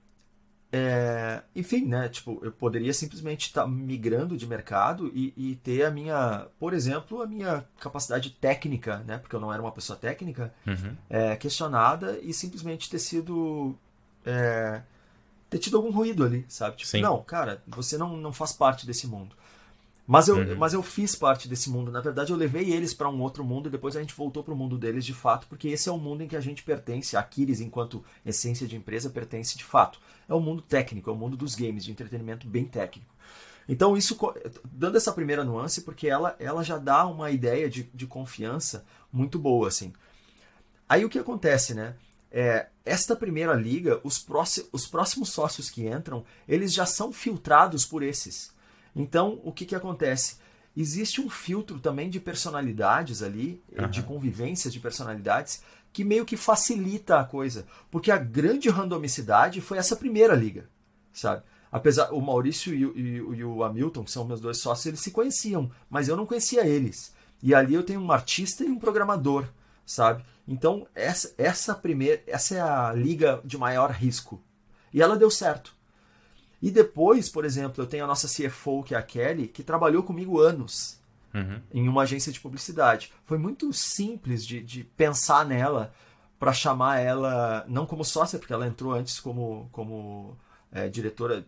é, enfim, né, tipo, eu poderia simplesmente estar tá migrando de mercado e, e, ter a minha, por exemplo, a minha capacidade técnica, né, porque eu não era uma pessoa técnica, uhum. é, questionada e simplesmente ter sido... É, ter tido algum ruído ali, sabe? Tipo, Sim. não, cara, você não, não faz parte desse mundo. Mas eu, uhum. mas eu fiz parte desse mundo. Na verdade, eu levei eles para um outro mundo e depois a gente voltou para o mundo deles de fato, porque esse é o mundo em que a gente pertence. A Aquiles, enquanto essência de empresa, pertence de fato. É o mundo técnico, é o mundo dos games, de entretenimento bem técnico. Então, isso, dando essa primeira nuance, porque ela, ela já dá uma ideia de, de confiança muito boa, assim. Aí o que acontece, né? É, esta primeira liga, os, próximos, os próximos sócios que entram, eles já são filtrados por esses. Então, o que, que acontece? Existe um filtro também de personalidades ali, uhum. de convivências de personalidades, que meio que facilita a coisa. Porque a grande randomicidade foi essa primeira liga, sabe? Apesar, o Maurício e, e, e o Hamilton, que são meus dois sócios, eles se conheciam, mas eu não conhecia eles. E ali eu tenho um artista e um programador, sabe? Então, essa, essa primeira, essa é a liga de maior risco. E ela deu certo. E depois, por exemplo, eu tenho a nossa CFO, que é a Kelly, que trabalhou comigo anos uhum. em uma agência de publicidade. Foi muito simples de, de pensar nela para chamar ela, não como sócia, porque ela entrou antes como, como é, diretora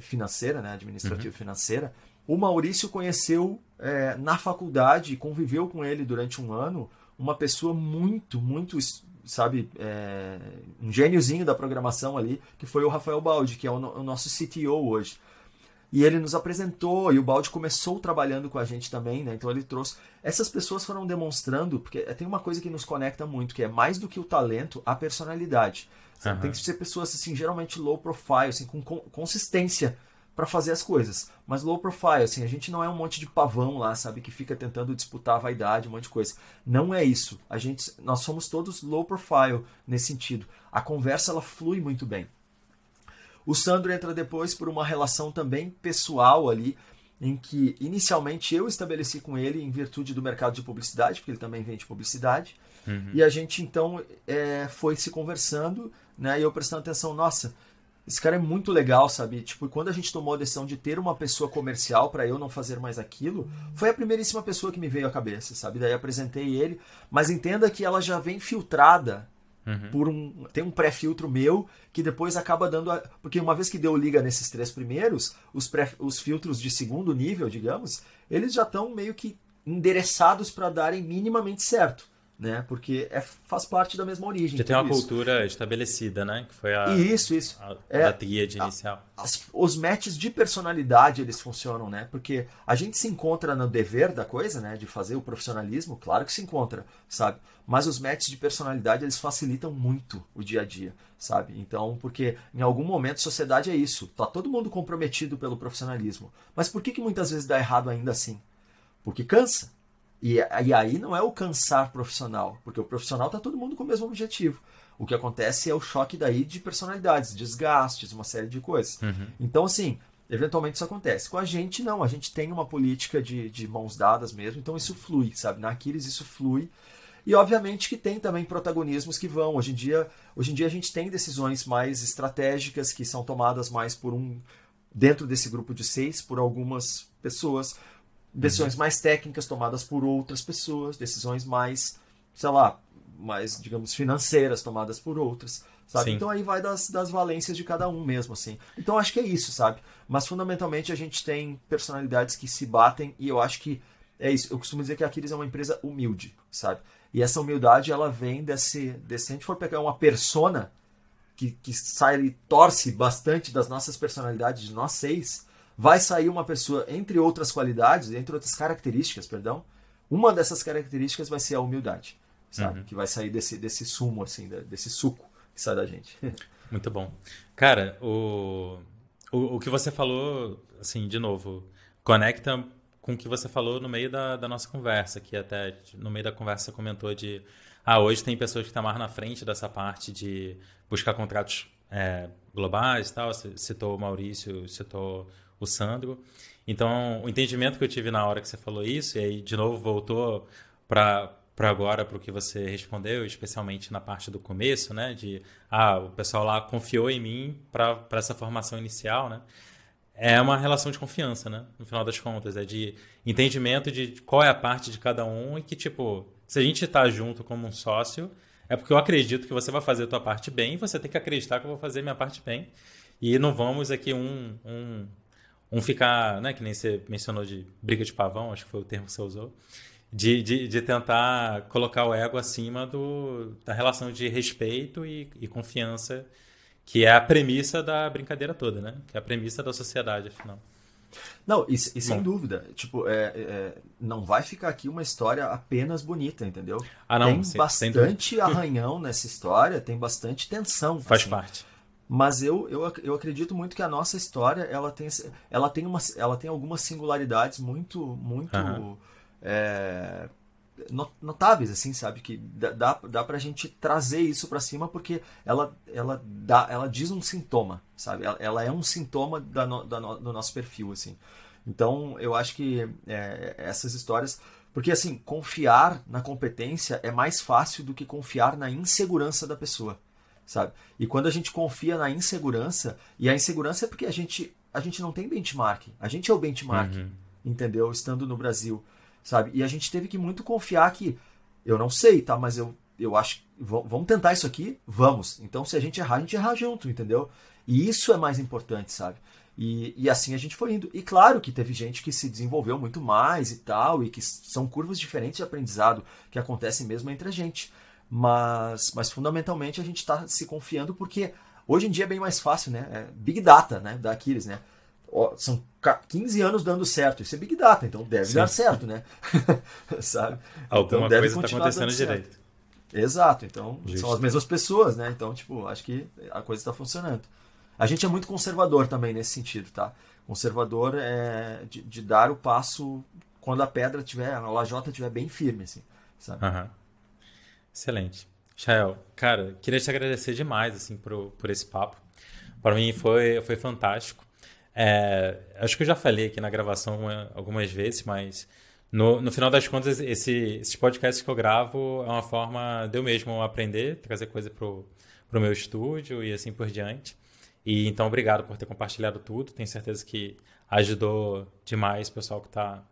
financeira, né, administrativa uhum. financeira. O Maurício conheceu é, na faculdade, conviveu com ele durante um ano, uma pessoa muito, muito sabe, é, um gêniozinho da programação ali, que foi o Rafael Baldi, que é o, o, nosso CTO hoje. E ele nos apresentou, e o Baldi começou trabalhando com a gente também, né? Então ele trouxe. Essas pessoas foram demonstrando, porque tem uma coisa que nos conecta muito, que é mais do que o talento, a personalidade. Uhum. Tem que ser pessoas, assim, geralmente low profile, assim, com consistência para fazer as coisas. Mas low profile, assim, a gente não é um monte de pavão lá, sabe, que fica tentando disputar a vaidade, um monte de coisa. Não é isso. A gente, nós somos todos low profile nesse sentido. A conversa ela flui muito bem. O Sandro entra depois por uma relação também pessoal ali, em que inicialmente eu estabeleci com ele em virtude do mercado de publicidade, porque ele também vende publicidade. Uhum. E a gente então é, foi se conversando, né? E eu prestando atenção, nossa, esse cara é muito legal, sabe? Tipo, quando a gente tomou a decisão de ter uma pessoa comercial para eu não fazer mais aquilo, foi a primeiríssima pessoa que me veio à cabeça, sabe? Daí apresentei ele, mas entenda que ela já vem filtrada uhum. por um tem um pré-filtro meu que depois acaba dando a, porque uma vez que deu liga nesses três primeiros, os pré, os filtros de segundo nível, digamos, eles já estão meio que endereçados para darem minimamente certo né? Porque é, faz parte da mesma origem. Já tem uma isso. cultura estabelecida, né? Que foi a, isso, isso. a, é, a tríade inicial. As, os matches de personalidade, eles funcionam, né? Porque a gente se encontra no dever da coisa, né? De fazer o profissionalismo, claro que se encontra, sabe? Mas os matches de personalidade, eles facilitam muito o dia a dia, sabe? Então, porque em algum momento sociedade é isso. Tá todo mundo comprometido pelo profissionalismo. Mas por que, que muitas vezes dá errado ainda assim? Porque cansa e, e aí não é o cansar profissional, porque o profissional está todo mundo com o mesmo objetivo. O que acontece é o choque daí de personalidades, desgastes, uma série de coisas. Uhum. Então, assim, eventualmente isso acontece. Com a gente, não. A gente tem uma política de, de mãos dadas mesmo, então isso flui, sabe? Na Aquiles isso flui. E obviamente que tem também protagonismos que vão. Hoje em dia, hoje em dia a gente tem decisões mais estratégicas que são tomadas mais por um dentro desse grupo de seis por algumas pessoas decisões uhum. mais técnicas tomadas por outras pessoas, decisões mais, sei lá, mais, digamos, financeiras tomadas por outras, sabe? Sim. Então aí vai das, das valências de cada um mesmo, assim. Então acho que é isso, sabe? Mas fundamentalmente a gente tem personalidades que se batem e eu acho que é isso. Eu costumo dizer que a Aquiles é uma empresa humilde, sabe? E essa humildade ela vem desse, desse se a gente for pegar uma persona que, que sai e torce bastante das nossas personalidades de nós seis, vai sair uma pessoa, entre outras qualidades, entre outras características, perdão, uma dessas características vai ser a humildade, sabe? Uhum. Que vai sair desse, desse sumo, assim, desse suco que sai da gente. Muito bom. Cara, o, o, o que você falou, assim, de novo, conecta com o que você falou no meio da, da nossa conversa, que até no meio da conversa você comentou de ah, hoje tem pessoas que estão mais na frente dessa parte de buscar contratos é, globais e tal. Citou o Maurício, citou o Sandro. Então, o entendimento que eu tive na hora que você falou isso, e aí de novo voltou para para agora para o que você respondeu, especialmente na parte do começo, né? De ah, o pessoal lá confiou em mim para essa formação inicial, né? É uma relação de confiança, né? No final das contas, é de entendimento de qual é a parte de cada um e que tipo, se a gente está junto como um sócio, é porque eu acredito que você vai fazer a tua parte bem, e você tem que acreditar que eu vou fazer a minha parte bem. E não vamos aqui um, um um ficar, né, que nem você mencionou de briga de pavão, acho que foi o termo que você usou, de, de, de tentar colocar o ego acima do, da relação de respeito e, e confiança, que é a premissa da brincadeira toda, né? Que é a premissa da sociedade, afinal. Não, e, e sem dúvida, tipo, é, é, não vai ficar aqui uma história apenas bonita, entendeu? Ah, não, tem sim, bastante arranhão nessa história, tem bastante tensão. Faz assim. parte. Mas eu, eu, eu acredito muito que a nossa história ela tem, ela tem, uma, ela tem algumas singularidades muito muito uhum. é, notáveis, assim, sabe? Que dá, dá pra gente trazer isso para cima porque ela, ela, dá, ela diz um sintoma, sabe? Ela, ela é um sintoma da no, da no, do nosso perfil, assim. Então, eu acho que é, essas histórias... Porque, assim, confiar na competência é mais fácil do que confiar na insegurança da pessoa sabe? E quando a gente confia na insegurança, e a insegurança é porque a gente, a gente não tem benchmark, a gente é o benchmark, uhum. entendeu? Estando no Brasil, sabe? E a gente teve que muito confiar que eu não sei, tá? Mas eu, eu acho vamos tentar isso aqui, vamos. Então se a gente errar, a gente errar junto, entendeu? E isso é mais importante, sabe? E, e assim a gente foi indo. E claro que teve gente que se desenvolveu muito mais e tal, e que são curvas diferentes de aprendizado que acontecem mesmo entre a gente. Mas, mas fundamentalmente a gente está se confiando porque hoje em dia é bem mais fácil, né? É Big Data, né? Da Aquiles, né? São 15 anos dando certo. Isso é Big Data, então deve Sim. dar certo, né? Sabe? Alguma então, coisa está acontecendo direito. Exato, então Justo. são as mesmas pessoas, né? Então, tipo, acho que a coisa está funcionando. A gente é muito conservador também nesse sentido, tá? Conservador é de, de dar o passo quando a pedra tiver, a lajota estiver bem firme, assim, sabe? Uhum. Excelente. Shael, cara, queria te agradecer demais assim por, por esse papo. Para mim foi, foi fantástico. É, acho que eu já falei aqui na gravação algumas vezes, mas no, no final das contas, esse, esses podcasts que eu gravo é uma forma de eu mesmo aprender, trazer coisa pro, pro meu estúdio e assim por diante. E então, obrigado por ter compartilhado tudo. Tenho certeza que ajudou demais o pessoal que está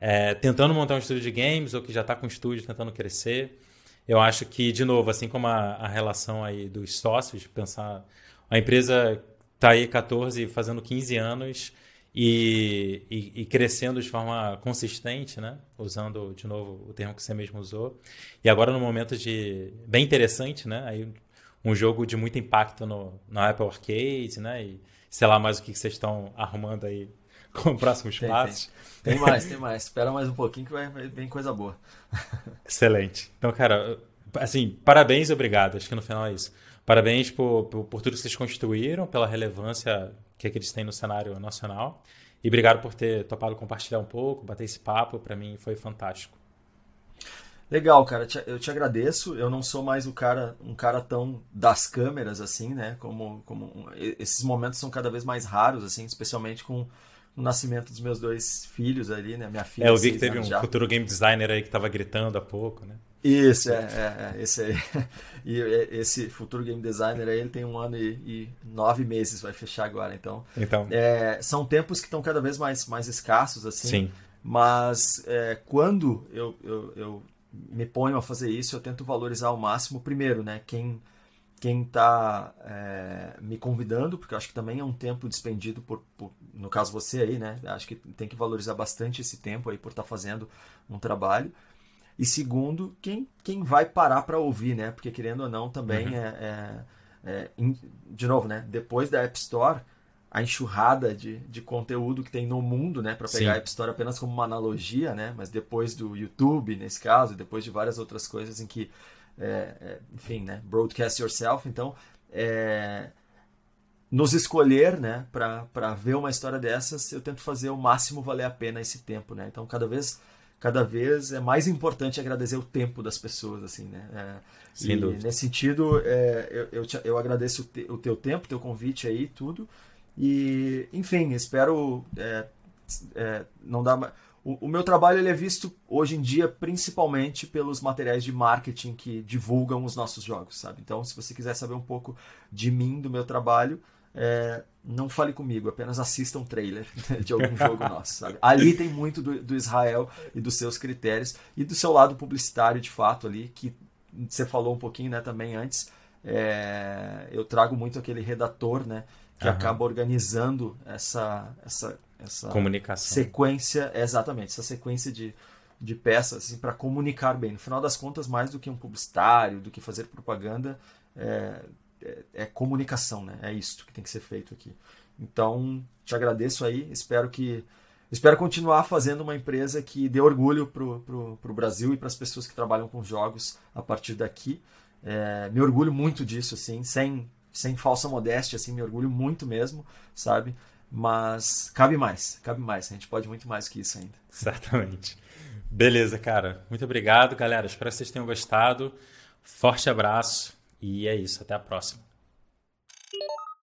é, tentando montar um estúdio de games ou que já está com o estúdio tentando crescer. Eu acho que, de novo, assim como a, a relação aí dos sócios, pensar a empresa está aí 14, fazendo 15 anos e, e, e, crescendo de forma consistente, né? Usando, de novo, o termo que você mesmo usou. E agora num momento de bem interessante, né? Aí, um jogo de muito impacto no, no Apple Arcade, né? E sei lá mais o que vocês estão arrumando aí com próximos tem, passos. Tem. tem. mais, tem mais. Espera mais um pouquinho que vai, vem coisa boa. Excelente. Então, cara, assim, parabéns e obrigado. Acho que no final é isso. Parabéns por, por, por tudo que vocês construíram, pela relevância que, é que eles têm no cenário nacional. E obrigado por ter topado compartilhar um pouco, bater esse papo. Para mim foi fantástico. Legal, cara. Eu te agradeço. Eu não sou mais o cara, um cara tão das câmeras assim, né? Como, como esses momentos são cada vez mais raros, assim, especialmente com o nascimento dos meus dois filhos ali, né? Minha filha. É, eu vi que teve um já. futuro game designer aí que estava gritando há pouco, né? Isso, é, é, é esse aí. E esse futuro game designer aí, ele tem um ano e, e nove meses, vai fechar agora. Então, então. É, são tempos que estão cada vez mais, mais escassos, assim. Sim. Mas é, quando eu, eu, eu, me ponho a fazer isso, eu tento valorizar ao máximo, primeiro, né, quem quem está é, me convidando, porque eu acho que também é um tempo despendido por, por, no caso você aí, né? Acho que tem que valorizar bastante esse tempo aí por estar tá fazendo um trabalho. E segundo, quem, quem vai parar para ouvir, né? Porque querendo ou não, também uhum. é, é, é, de novo, né? Depois da App Store, a enxurrada de, de conteúdo que tem no mundo, né? Para pegar Sim. a App Store apenas como uma analogia, né? Mas depois do YouTube, nesse caso, depois de várias outras coisas em que, é, é, enfim, né? Broadcast yourself. Então, é, nos escolher, né? Para ver uma história dessas, eu tento fazer o máximo valer a pena esse tempo, né? Então, cada vez cada vez é mais importante agradecer o tempo das pessoas, assim, né? É, e dúvida. nesse sentido, é, eu, eu, te, eu, agradeço o, te, o, teu tempo, teu convite aí, tudo. E, enfim, espero é, é, não dar. O, o, meu trabalho ele é visto hoje em dia principalmente pelos materiais de marketing que divulgam os nossos jogos, sabe? Então, se você quiser saber um pouco de mim, do meu trabalho, é, não fale comigo, apenas assista um trailer de algum jogo nosso, sabe? Ali tem muito do, do, Israel e dos seus critérios e do seu lado publicitário, de fato, ali, que você falou um pouquinho, né, também antes. É, eu trago muito aquele redator, né? que uhum. acaba organizando essa, essa, essa comunicação sequência, exatamente, essa sequência de, de peças assim, para comunicar bem. No final das contas, mais do que um publicitário, do que fazer propaganda, é, é, é comunicação, né? É isso que tem que ser feito aqui. Então, te agradeço aí, espero que espero continuar fazendo uma empresa que dê orgulho pro, pro, pro Brasil e para as pessoas que trabalham com jogos a partir daqui. É, me orgulho muito disso, assim, sem sem falsa modéstia, assim, me orgulho muito mesmo, sabe? Mas cabe mais, cabe mais. A gente pode muito mais que isso ainda. Certamente. Beleza, cara. Muito obrigado, galera. Espero que vocês tenham gostado. Forte abraço e é isso. Até a próxima.